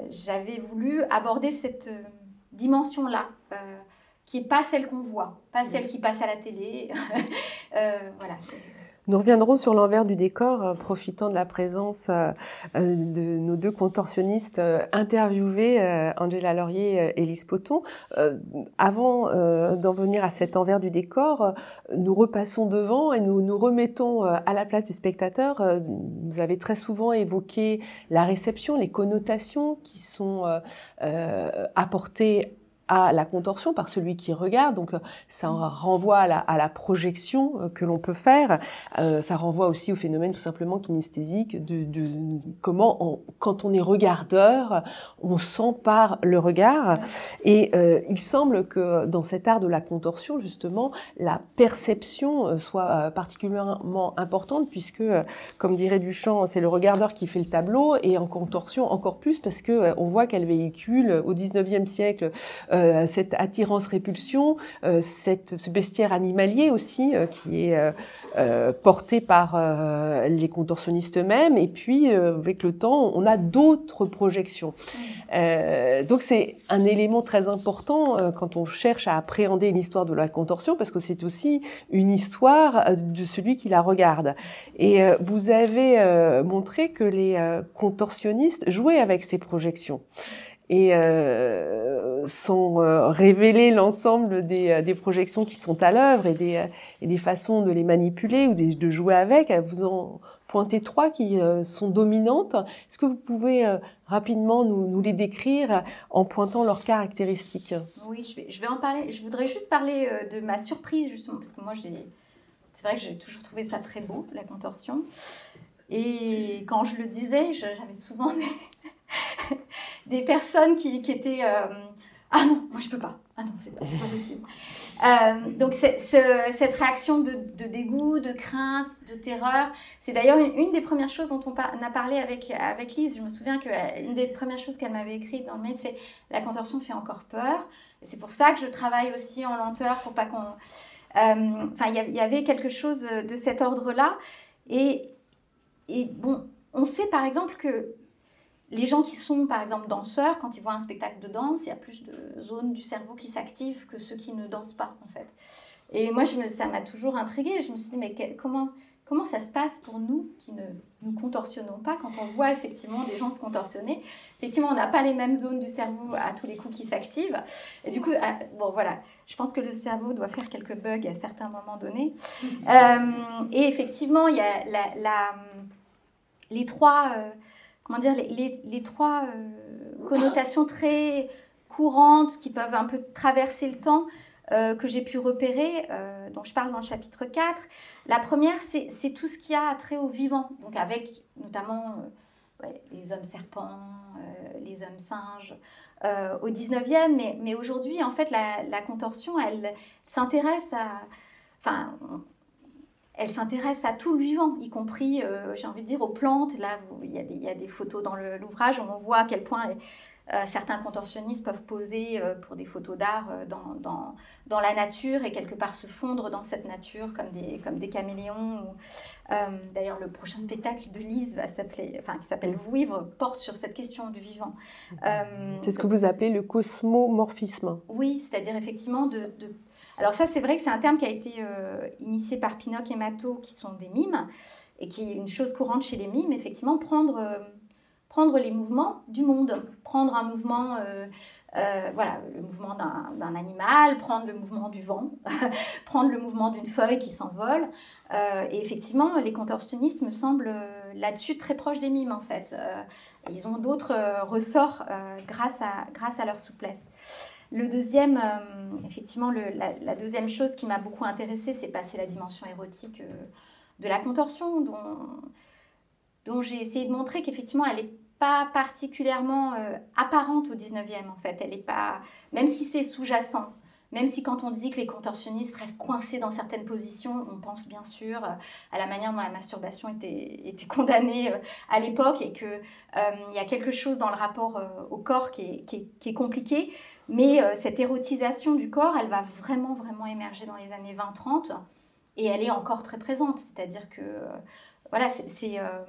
S4: j'avais voulu aborder cette dimension-là qui n'est pas celle qu'on voit, pas celle qui passe à la télé. voilà.
S3: Nous reviendrons sur l'envers du décor, euh, profitant de la présence euh, euh, de nos deux contorsionnistes interviewés, Angela Laurier et Lise Poton. Avant d'en venir à cet envers du décor, nous repassons devant et nous nous remettons à la place du spectateur. Vous avez très souvent évoqué la réception, les connotations qui sont apportées à la contorsion par celui qui regarde. Donc euh, ça renvoie à la, à la projection euh, que l'on peut faire. Euh, ça renvoie aussi au phénomène tout simplement kinesthésique de, de comment, quand on est regardeur, on s'empare le regard. Et euh, il semble que dans cet art de la contorsion, justement, la perception soit particulièrement importante puisque, comme dirait Duchamp, c'est le regardeur qui fait le tableau et en contorsion encore plus parce que on voit qu'elle véhicule au 19e siècle euh, cette attirance-répulsion, euh, ce bestiaire animalier aussi euh, qui est porté par les contorsionnistes eux-mêmes. Et puis, avec le temps, on a d'autres projections. donc, c'est un élément très important quand on cherche à appréhender une histoire de la contorsion, parce que c'est aussi une histoire de celui qui la regarde. Et vous avez montré que les contorsionnistes jouaient avec ces projections et euh, sont euh, révélés l'ensemble des, euh, des, projections qui sont à l'œuvre et des, des façons de les manipuler ou de jouer avec. Vous en pointez trois qui sont dominantes. Est-ce que vous pouvez rapidement nous, les décrire en pointant leurs caractéristiques?
S4: Oui, je vais, en parler. Je voudrais juste parler de ma surprise justement parce que moi c'est vrai que j'ai toujours trouvé ça très beau la contorsion. Et quand je le disais, j'avais souvent des personnes qui, étaient euh, Ah non, moi je peux pas. Ah non, c'est pas, pas possible. Euh, donc cette réaction de, dégoût, de crainte, de terreur, c'est d'ailleurs une, des premières choses dont on, a parlé avec, avec Lise. Je me souviens qu'une des premières choses qu'elle m'avait écrites dans le mail, c'est la contorsion fait encore peur. C'est pour ça que je travaille aussi en lenteur pour pas qu'on... Euh, enfin, il y avait quelque chose de cet ordre-là. Et, et bon, on sait par exemple que les gens qui sont, par exemple, danseurs, quand ils voient un spectacle de danse, il y a plus de zones du cerveau qui s'activent que ceux qui ne dansent pas, en fait. Et moi, je me, ça m'a toujours intriguée. Je me suis dit, mais comment, comment ça se passe pour nous qui ne nous contorsionnons pas quand on voit effectivement des gens se contorsionner? Effectivement, on n'a pas les mêmes zones du cerveau à tous les coups qui s'activent. Et du coup, ah, bon, voilà, je pense que le cerveau doit faire quelques bugs à certains moments donnés. Euh, et effectivement, il y a la, les trois... Euh, comment dire, les, les, trois euh, connotations très courantes qui peuvent un peu traverser le temps euh, que j'ai pu repérer, euh, dont je parle dans le chapitre 4. La première, c'est tout ce qui a trait au vivant, donc avec notamment les hommes serpents, les hommes singes, au 19e, mais, mais aujourd'hui, en fait, la, la contorsion, elle s'intéresse à... Enfin, elle s'intéresse à tout le vivant, y compris, euh, j'ai envie de dire, aux plantes. Là, il y, a des photos dans l'ouvrage où on voit à quel point euh, certains contorsionnistes peuvent poser euh, pour des photos d'art dans, dans, la nature et quelque part se fondre dans cette nature comme des, comme des caméléons. D'ailleurs, le prochain spectacle de Lise va enfin, qui s'appelle Vouivre porte sur cette question du vivant.
S3: C'est ce que vous appelez le cosmomorphisme.
S4: Oui, c'est-à-dire effectivement de alors ça, c'est vrai que c'est un terme qui a été euh, initié par Pinocchio et Mato, qui sont des mimes, et qui est une chose courante chez les mimes, effectivement, prendre, euh, prendre les mouvements du monde, prendre un mouvement, euh, voilà, le mouvement d'un animal, prendre le mouvement du vent, prendre le mouvement d'une feuille qui s'envole. et effectivement, les contorsionnistes me semblent là-dessus très proches des mimes, en fait. ils ont d'autres ressorts grâce à leur souplesse. Le deuxième, euh, effectivement, la, deuxième chose qui m'a beaucoup intéressée, c'est passer la dimension érotique euh, de la contorsion, dont, j'ai essayé de montrer qu'effectivement, elle n'est pas particulièrement euh, apparente au 19e, en fait. Elle est pas, même si c'est sous-jacent, même si quand on dit que les contorsionnistes restent coincés dans certaines positions, on pense bien sûr à la manière dont la masturbation était, condamnée à l'époque et qu'il il y a quelque chose dans le rapport au corps qui est compliqué. Mais euh, cette érotisation du corps, elle va vraiment, vraiment émerger dans les années 20-30 et elle est encore très présente. C'est-à-dire que, euh, voilà, c'est. Euh,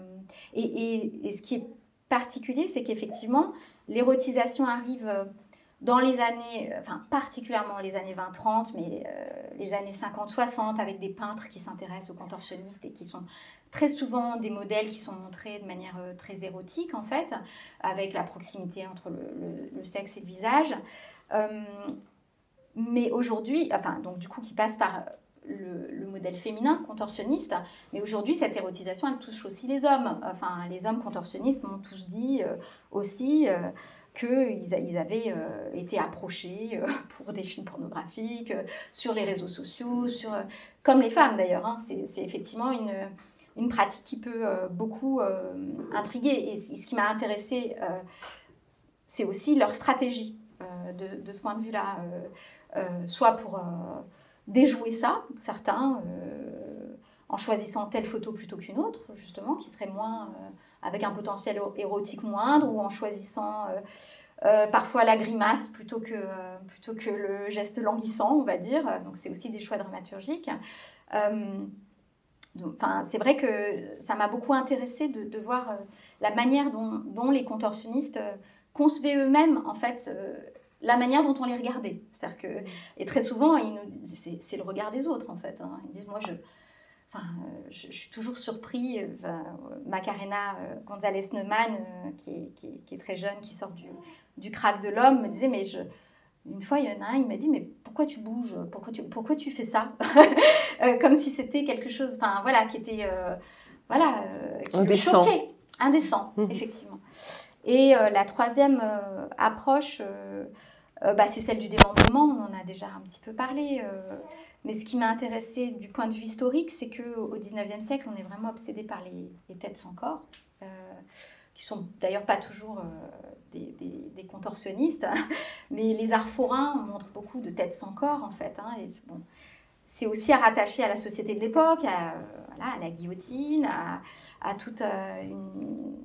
S4: et, et, ce qui est particulier, c'est qu'effectivement, l'érotisation arrive dans les années, enfin particulièrement les années 20-30, mais les années 50-60, avec des peintres qui s'intéressent aux contorsionnistes et qui sont très souvent des modèles qui sont montrés de manière très érotique en fait, avec la proximité entre le, sexe et le visage. mais aujourd'hui, enfin donc du coup qui passe par le, modèle féminin contorsionniste. Mais aujourd'hui, cette érotisation, elle touche aussi les hommes. Enfin, les hommes contorsionnistes m'ont tous dit euh, aussi euh, qu'ils ils avaient euh, été approchés pour des films pornographiques, sur les réseaux sociaux, sur, comme les femmes d'ailleurs. Hein. C'est effectivement une, une, pratique qui peut beaucoup intriguer. Et ce qui m'a intéressé, c'est aussi leur stratégie de, ce point de vue-là. soit pour déjouer ça, certains, euh, en choisissant telle photo plutôt qu'une autre, justement, qui serait moins, euh, avec un potentiel érotique moindre, ou en choisissant euh, parfois la grimace plutôt que, plutôt que le geste languissant, on va dire. Donc c'est aussi des choix dramaturgiques. Enfin, c'est vrai que ça m'a beaucoup intéressé de, voir la manière dont, les contorsionnistes concevaient eux-mêmes, en fait, la manière dont on les regardait. Que, et très souvent, c'est, le regard des autres, en fait. Hein. Ils disent, moi, je, enfin, je, suis toujours surpris. Macarena euh, euh, qui, est, qui, est, très jeune, qui sort du, du crack de l'homme, me disait, mais je, une fois, il y en a un, il m'a dit, mais pourquoi tu bouges? Pourquoi tu, pourquoi tu fais ça euh, Comme si c'était quelque chose, enfin, voilà, qui était, voilà, qui
S3: Indécent.
S4: choquait. Indécent, mmh. effectivement. Et la troisième approche euh, bah, c'est celle du démembrement, on en a déjà un petit peu parlé. Euh. mais ce qui m'a intéressé du point de vue historique, c'est qu'au XIXe siècle, on est vraiment obsédé par les, têtes sans corps, euh, qui sont d'ailleurs pas toujours des, contorsionnistes, hein. mais les arts forains montrent beaucoup de têtes sans corps, en fait. Hein. bon, c'est aussi à rattacher à la société de l'époque, à, la guillotine, à, toute une,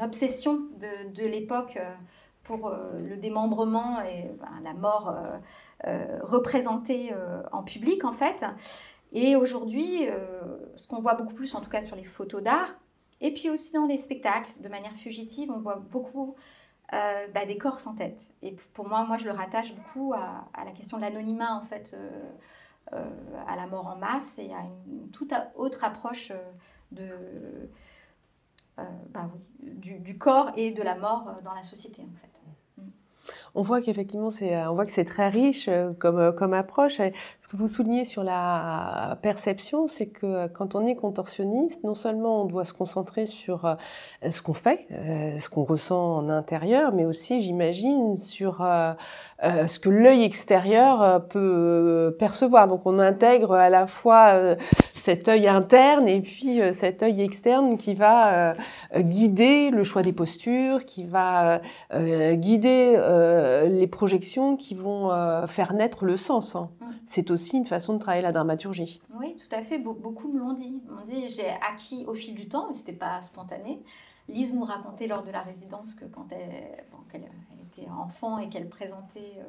S4: obsession de, de l'époque pour euh, le démembrement et la mort euh, euh, représentée en public en fait. Et aujourd'hui, ce qu'on voit beaucoup plus en tout cas sur les photos d'art, et puis aussi dans les spectacles, de manière fugitive, on voit beaucoup bah, des corps sans tête. Et pour moi, moi je le rattache beaucoup à, la question de l'anonymat en fait, à la mort en masse et à une toute autre approche de, bah du, du, corps et de la mort dans la société en fait
S3: on voit qu'effectivement, euh, on voit que c'est très riche euh, comme, euh, comme approche. Ce que vous soulignez sur la perception, c'est que quand on est contorsionniste, non seulement on doit se concentrer sur ce qu'on fait, ce qu'on ressent en intérieur, mais aussi, j'imagine, sur euh, ce que l'œil extérieur euh, peut euh, percevoir. Donc on intègre à la fois cet œil interne et puis cet œil externe qui va guider le choix des postures, qui va guider les projections qui vont faire naître le sens. Hein. Mmh. C'est aussi une façon de travailler la dramaturgie.
S4: Oui, tout à fait. beaucoup me l'ont dit. On dit j'ai acquis au fil du temps, mais c'était pas spontané. Lise nous racontait lors de la résidence que quand elle, enfant et qu'elle présentait. Euh,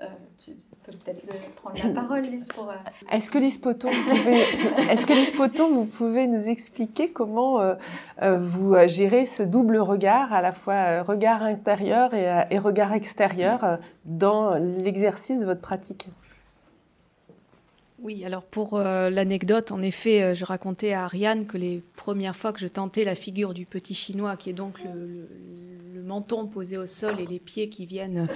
S4: euh, tu peux peut-être prendre la parole, Lise, pour. Euh,
S3: est-ce que Lise Poton, vous pouvez, vous pouvez nous expliquer comment vous gérez ce double regard, à la fois regard intérieur et regard extérieur, dans l'exercice de votre pratique?
S5: Oui, alors pour l'anecdote, en effet, je racontais à Ariane que les premières fois que je tentais la figure du petit chinois, qui est donc le, menton posé au sol et les pieds qui viennent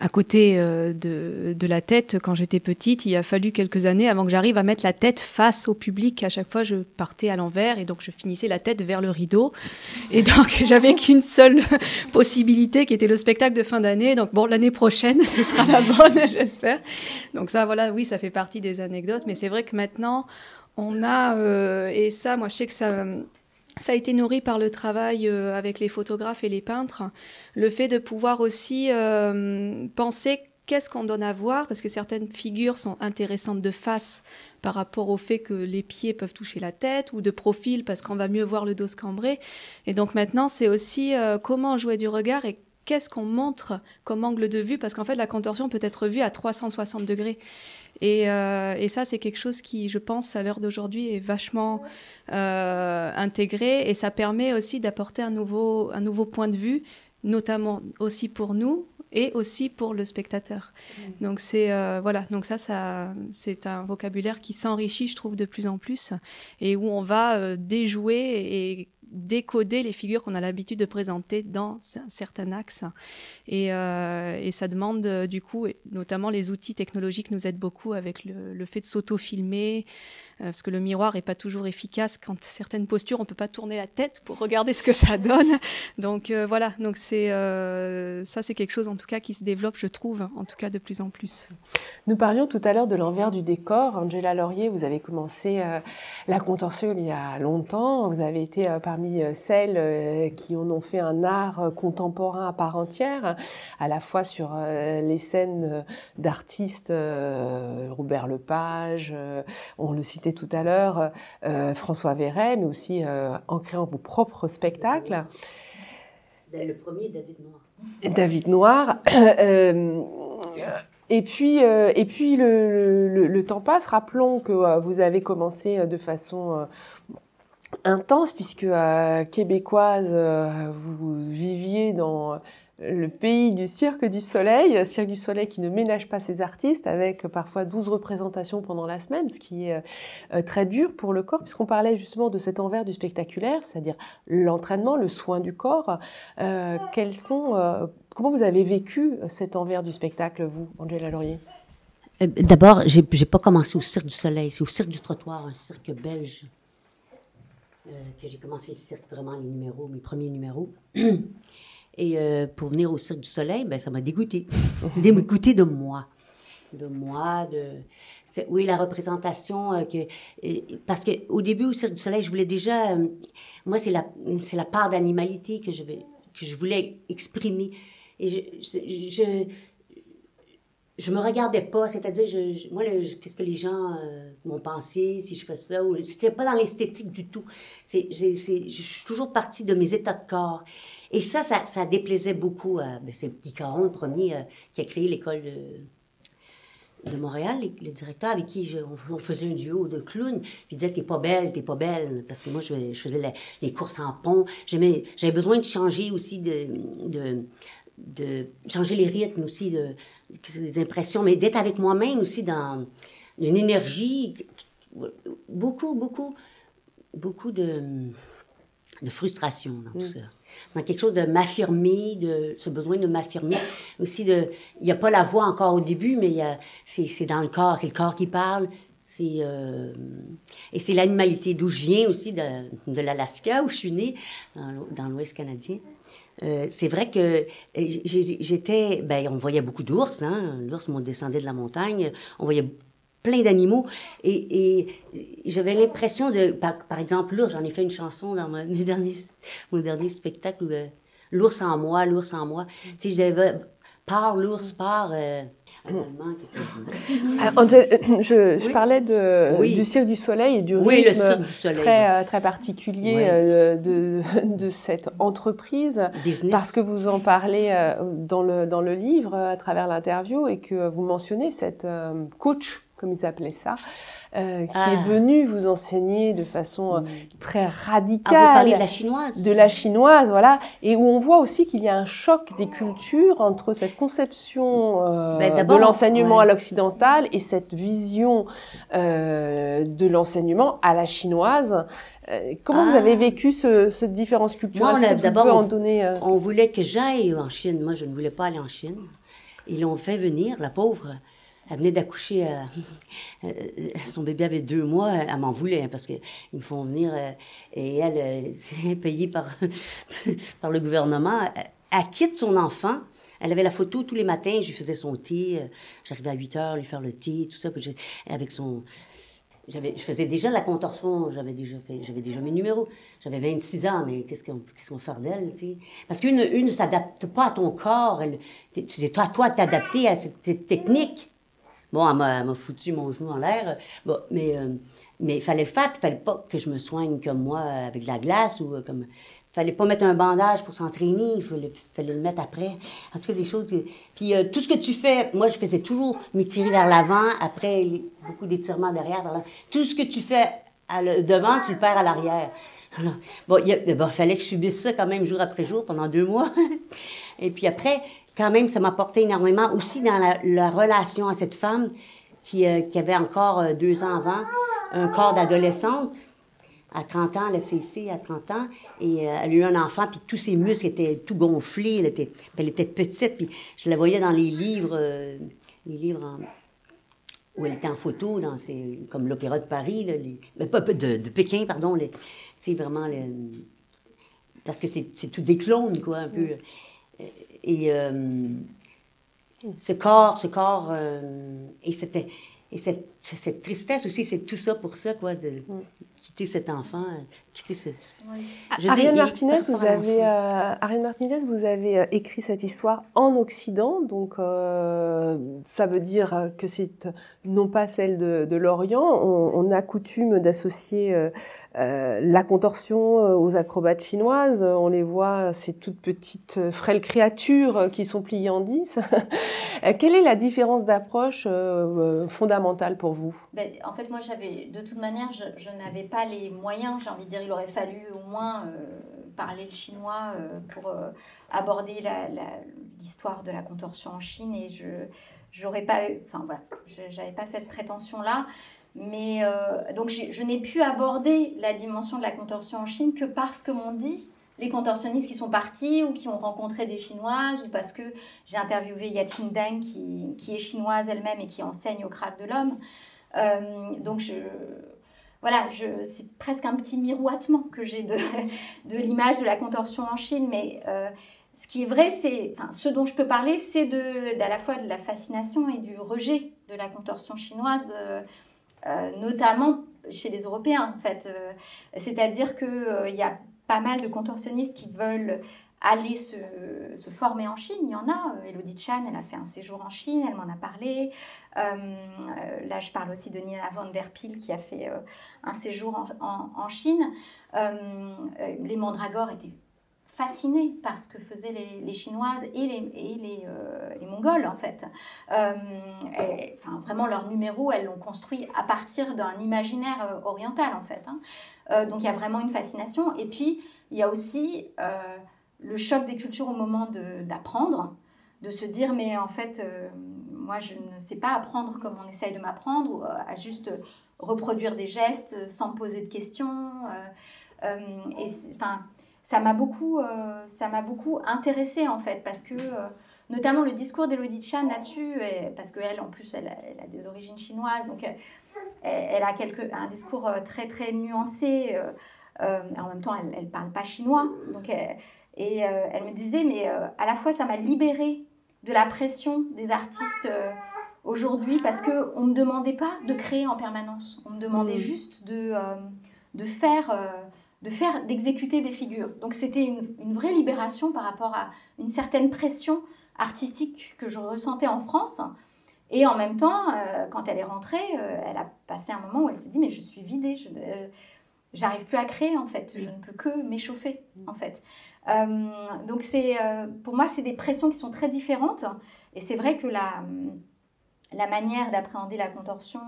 S5: à côté euh, de, de, la tête quand j'étais petite. Il a fallu quelques années avant que j'arrive à mettre la tête face au public. À chaque fois, je partais à l'envers et donc je finissais la tête vers le rideau. Et donc, j'avais qu'une seule possibilité qui était le spectacle de fin d'année. Donc, bon, l'année prochaine, ce sera la bonne, j'espère. Donc, ça, voilà, oui, ça fait partie des anecdotes. Mais c'est vrai que maintenant, on a, euh, et ça, moi, je sais que ça ça a été nourri par le travail euh, avec les photographes et les peintres, le fait de pouvoir aussi euh, penser qu'est-ce qu'on donne à voir, parce que certaines figures sont intéressantes de face par rapport au fait que les pieds peuvent toucher la tête, ou de profil parce qu'on va mieux voir le dos cambré. Et donc maintenant, c'est aussi euh, comment jouer du regard et qu'est-ce qu'on montre comme angle de vue, parce qu'en fait, la contorsion peut être vue à 360 degrés. Euh, et, ça, c'est quelque chose qui, je pense, à l'heure d'aujourd'hui, est vachement euh, intégré et ça permet aussi d'apporter un nouveau, un nouveau point de vue notamment aussi pour nous et aussi pour le spectateur.
S3: Mm.
S5: Donc c'est euh, voilà, donc ça, ça c'est un vocabulaire qui s'enrichit, je trouve, de plus en plus, et où on va euh, déjouer et décoder les figures qu'on a l'habitude de présenter dans un certain axe. Et, euh, et ça demande euh, du coup, notamment les outils technologiques nous aident beaucoup avec le, le fait de s'auto-filmer, parce que le miroir est pas toujours efficace quand certaines postures, on peut pas tourner la tête pour regarder ce que ça donne. Donc euh, voilà, donc c'est euh, ça c'est quelque chose en tout cas qui se développe, je trouve, en tout cas de plus en plus.
S3: Nous parlions tout à l'heure de l'envers du décor. Angela Laurier, vous avez commencé euh, la contorsion il y a longtemps. Vous avez été euh, parmi euh, celles euh, qui en ont fait un art euh, contemporain à part entière, à la fois sur euh, les scènes euh, d'artistes, euh, Robert Lepage, euh, on le citait tout à l'heure, euh, François Verret, mais aussi euh, en créant vos propres spectacles.
S6: Le premier, David Noir.
S3: David Noir. Euh, et puis, euh, et puis le, le- le temps passe. Rappelons que euh, vous avez commencé euh, de façon euh, intense, puisque euh, québécoise, euh, vous viviez dans le pays du Cirque du Soleil, Cirque du Soleil qui ne ménage pas ses artistes, avec parfois 12 représentations pendant la semaine, ce qui est euh, très dur pour le corps, puisqu'on parlait justement de cet envers du spectaculaire, c'est-à-dire l'entraînement, le soin du corps. Euh, quels sont, euh, comment vous avez vécu cet envers du spectacle, vous, Angela Laurier?
S6: Euh, D'abord, j'ai pas commencé au Cirque du Soleil, c'est au Cirque du Trottoir, un cirque belge, euh, que j'ai commencé le cirque, vraiment les numéros, mes premiers numéros. Et euh, pour venir au Cirque du Soleil, ben, ça m'a dégoûté. dégoûté de moi. De moi, de... Oui, la représentation, euh, que... parce qu'au début, au Cirque du Soleil, je voulais déjà... euh, moi, c'est la, la part d'animalité que je, que je voulais exprimer. Et je, je, je, me regardais pas, c'est-à-dire, je, moi, qu'est-ce que les gens vont penser si je fais ça, ou c'était pas dans l'esthétique du tout. C'est- je suis toujours partie de mes états de corps. Et ça, ça, déplaisait beaucoup. à- ben, c'est Guy Caron, le premier, euh, qui a créé l'école de, Montréal, le, directeur avec qui on, faisait un duo de clowns. Il disait, t'es pas belle, t'es pas belle. Parce que moi, je, faisais les courses en pont. J'avais besoin de changer aussi de, changer les rythmes aussi, de, des impressions, mais d'être avec moi-même aussi dans une énergie, beaucoup, beaucoup, beaucoup de, de frustration dans tout ça. Dans quelque chose de m'affirmer, de ce besoin de m'affirmer. Aussi, de, il n'y a pas la voix encore au début, mais c'est, c'est dans le corps, c'est le corps qui parle. C'est, euh, et c'est l'animalité d'où je viens aussi, de, de l'Alaska, où je suis née, dans, l'O- dans l'Ouest canadien. Euh, c'est vrai que j'étais, ben, on voyait beaucoup d'ours, hein. L'ours, on descendait de la montagne, on voyait plein d'animaux. Et, et j'avais l'impression de, par, par exemple, l'ours, j'en ai fait une chanson dans ma- mes derniers, mon dernier spectacle, euh, l'ours en moi, l'ours en moi. Tu sais, j'avais, par l'ours, par, euh, qui était-
S3: Ah, Angela, je, je
S6: Oui.
S3: parlais de,
S6: Oui.
S3: du Cirque du Soleil et du
S6: Oui, le
S3: rythme
S6: Cirque du Soleil.
S3: très, euh, très particulier
S6: Ouais.
S3: euh, de, de cette entreprise.
S6: business.
S3: Parce que vous en parlez euh, dans le, dans le livre, euh, à travers l'interview, et que vous mentionnez cette euh, coach, comme ils appelaient ça, euh, qui
S6: Ah.
S3: est venue vous enseigner de façon euh, très
S6: Ah, vous
S3: radicale.
S6: parlez de la chinoise?
S3: de la chinoise, voilà, et où on voit aussi qu'il y a un choc des cultures entre cette conception euh,
S6: Ben,
S3: de l'enseignement
S6: ouais.
S3: à l'occidental et cette vision euh, de l'enseignement à la chinoise. Comment vous
S6: Ah.
S3: avez vécu ce, cette différence culturelle?
S6: D'abord, on-
S3: donner.
S6: On voulait que j'aille en Chine. Moi, je ne voulais pas aller en Chine. Ils l'ont fait venir, la pauvre. Elle venait d'accoucher, euh, euh, son bébé avait deux mois, elle m'en voulait, hein, parce qu'ils me font venir, euh, et elle, euh, payée par, le gouvernement, elle, quitte son enfant, elle avait la photo tous les matins, je lui faisais son thé, j'arrivais à 8 heures, lui faire le thé, tout ça, avec son... Je faisais déjà la contorsion, j'avais déjà fait, déjà mes numéros. J'avais 26 ans, mais qu'est-ce qu'on, qu'est-ce qu'on faire d'elle, tu sais? Parce qu'une une ne s'adapte pas à ton corps. Elle, tu- c'est toi, toi de t'adapter à cette technique. Bon, elle m'a, foutu mon genou en l'air. Bon, mais euh, mais il fallait le faire, il fallait pas que je me soigne comme moi avec de la glace ou euh, comme. Fallait pas mettre un bandage pour s'entraîner, il fallait, le mettre après. En tout cas, des choses. Puis euh, tout ce que tu fais, moi, je faisais toujours m'étirer vers l'avant, après beaucoup d'étirements derrière. tout ce que tu fais devant, tu le perds à l'arrière. Bon, il fallait que je subisse ça quand même jour après jour pendant deux mois. Et puis après, quand même, ça m'a porté énormément aussi dans la, la relation à cette femme qui, euh, qui avait encore euh, deux ans avant un corps d'adolescente. À 30 ans, elle a cessé à 30 ans, et euh, elle a eu un enfant, puis tous ses muscles étaient tout gonflés, elle était, elle était petite, puis je la voyais dans les livres, les livres où elle était en photo, dans ces, comme l'Opéra de Paris, là, les, mais pas de, de Pékin, pardon, vraiment, parce que c'est tout des clones, quoi, un peu. Et euh, ce corps, ce corps, euh, et, c'était, et cette, cette tristesse aussi, c'est tout ça pour ça, quoi, de quitter cet enfant, euh, quitter ce... je veux dire,
S3: Ariane Martinez, vous avez, euh, Ariane Martinez, vous avez euh, écrit cette histoire en Occident, donc euh, ça veut dire euh, que c'est non pas celle de, de l'Orient. On, on a coutume d'associer euh, euh, la contorsion euh, aux acrobates chinoises. On les voit, ces toutes petites euh, frêles créatures euh, qui sont pliées en dix. Euh, Quelle est la différence d'approche euh, euh, fondamentale pour vous?
S4: Ben, en fait, moi, j'avais, de toute manière, je, je n'avais pas les moyens. J'ai envie de dire, il aurait fallu au moins euh, parler le chinois euh, pour euh, aborder l'histoire de la contorsion en Chine. Et je j'aurais pas eu, enfin voilà, je n'avais pas cette prétention-là. Mais euh, donc, je n'ai pu aborder la dimension de la contorsion en Chine que parce que m'ont dit les contorsionnistes qui sont partis ou qui ont rencontré des chinoises ou parce que j'ai interviewé Yachin Deng qui, qui est chinoise elle-même et qui enseigne au crack de l'homme. Donc je, voilà, c'est presque un petit miroitement que j'ai de, de l'image de la contorsion en Chine, mais euh, ce qui est vrai, c'est, enfin, ce dont je peux parler, c'est de, d'à la fois de la fascination et du rejet de la contorsion chinoise, euh, euh, notamment chez les Européens, en fait. C'est-à-dire qu'il il y a pas mal de contorsionnistes qui veulent aller se, se former en Chine. Il y en a. Euh, Elodie Chan, elle a fait un séjour en Chine, elle m'en a parlé. Euh, euh, là, je parle aussi de Nina van der Pil qui a fait un séjour en, en- Chine. Les mandragores étaient fascinés par ce que faisaient les, les Chinoises et les, et les, les Mongols, en fait. Enfin, vraiment, leur numéro, elles l'ont construit à partir d'un imaginaire oriental, en fait. hein. Donc, il y a vraiment une fascination. Et puis, il y a aussi le choc des cultures au moment d'apprendre, de, se dire, mais en fait, euh, moi, je ne sais pas apprendre comme on essaye de m'apprendre, euh, à juste reproduire des gestes sans poser de questions. euh, euh, et enfin, ça m'a beaucoup, euh, ça m'a beaucoup intéressée en fait, parce que euh, notamment le discours d'Elodie Chan là-dessus, parce qu'elle en plus elle a, des origines chinoises, donc elle, a quelque, un discours euh, très très nuancé, euh, euh, en même temps elle ne parle pas chinois, donc et euh, elle me disait mais euh, à la fois ça m'a libérée de la pression des artistes euh, aujourd'hui parce que on me demandait pas de créer en permanence, on me demandait
S3: Mm.
S4: juste de de faire de faire, d'exécuter des figures. Donc c'était une, une vraie libération par rapport à une certaine pression artistique que je ressentais en France. Et en même temps, quand elle est rentrée, elle a passé un moment où elle s'est dit mais je suis vidée, je j'arrive plus à créer en fait, je ne peux que m'échauffer en fait. Euh, donc c'est euh, pour moi c'est des pressions qui sont très différentes et c'est vrai que la la manière d'appréhender la contorsion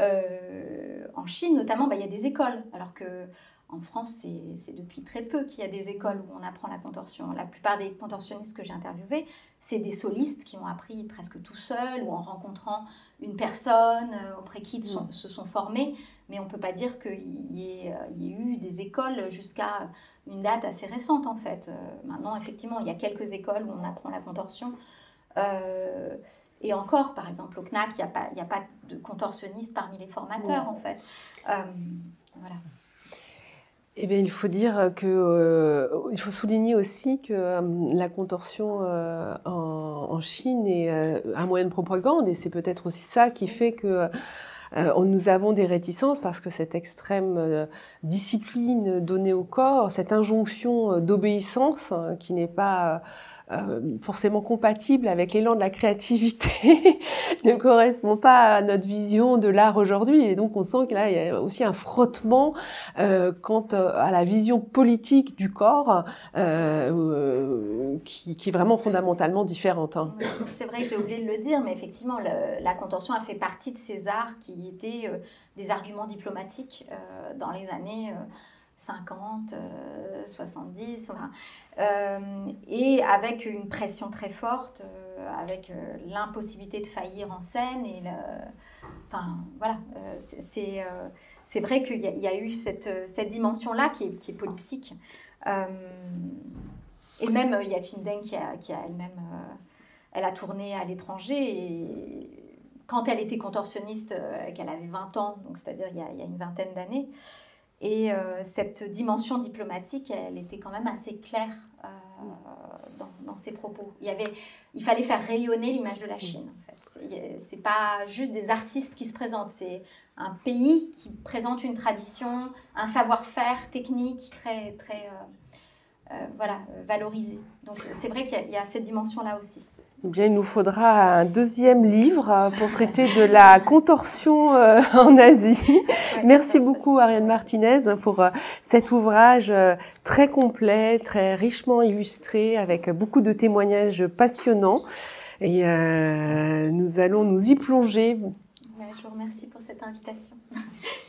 S4: euh, en Chine notamment, bah, il y a des écoles alors que en France, c'est c'est depuis très peu qu'il y a des écoles où on apprend la contorsion. La plupart des contorsionnistes que j'ai interviewés, c'est des solistes qui ont appris presque tout seuls ou en rencontrant une personne auprès qui ils sont- se sont formés. Mais on ne peut pas dire qu'il y, ait, euh, il y ait eu des écoles jusqu'à une date assez récente en fait. Euh, maintenant, effectivement, il y a quelques écoles où on apprend la contorsion. Euh, et encore, par exemple, au CNAC, il n'y a, pas- il y a pas de contorsionniste parmi les formateurs en fait. Euh, voilà.
S3: Eh bien, il faut dire que euh, il faut souligner aussi que euh, la contorsion euh, en, en Chine est un moyen de propagande et c'est peut-être aussi ça qui fait que euh, nous avons des réticences parce que cette extrême euh, discipline donnée au corps, cette injonction euh, d'obéissance hein, qui n'est pas euh, forcément compatible avec l'élan de la créativité, ne correspond pas à notre vision de l'art aujourd'hui. Et donc on sent que là, il y a aussi un frottement euh, quant à la vision politique du corps qui, est vraiment fondamentalement différente. Hein.
S4: C'est vrai que j'ai oublié de le dire, mais effectivement, la contorsion a fait partie de ces arts qui étaient des arguments diplomatiques dans les années 50, 70, euh, euh, et avec une pression très forte, euh, avec l'impossibilité de faillir en scène. Et enfin, voilà, c'est c'est vrai qu'il y, a eu cette, cette dimension-là qui qui est, politique. et même Yachin Deng, qui a, qui a elle-même, elle a tourné à l'étranger, et quand elle était contorsionniste, qu'elle avait 20 ans, donc c'est-à-dire il, il, y a une vingtaine d'années, et euh, cette dimension diplomatique, elle était quand même assez claire euh, dans, ses propos. Il, y avait, il fallait faire rayonner l'image de la Chine. En fait. C'est pas juste des artistes qui se présentent, c'est un pays qui présente une tradition, un savoir-faire technique très, très euh, voilà, valorisé. Donc c'est vrai qu'il y, a cette dimension-là aussi.
S3: Eh bien, il nous faudra un deuxième livre euh, pour traiter de la contorsion euh, en Asie. Merci beaucoup Ariane Martinez pour euh, cet ouvrage très complet, très richement illustré, avec beaucoup de témoignages passionnants. Et nous allons nous y plonger.
S4: je vous remercie pour cette invitation.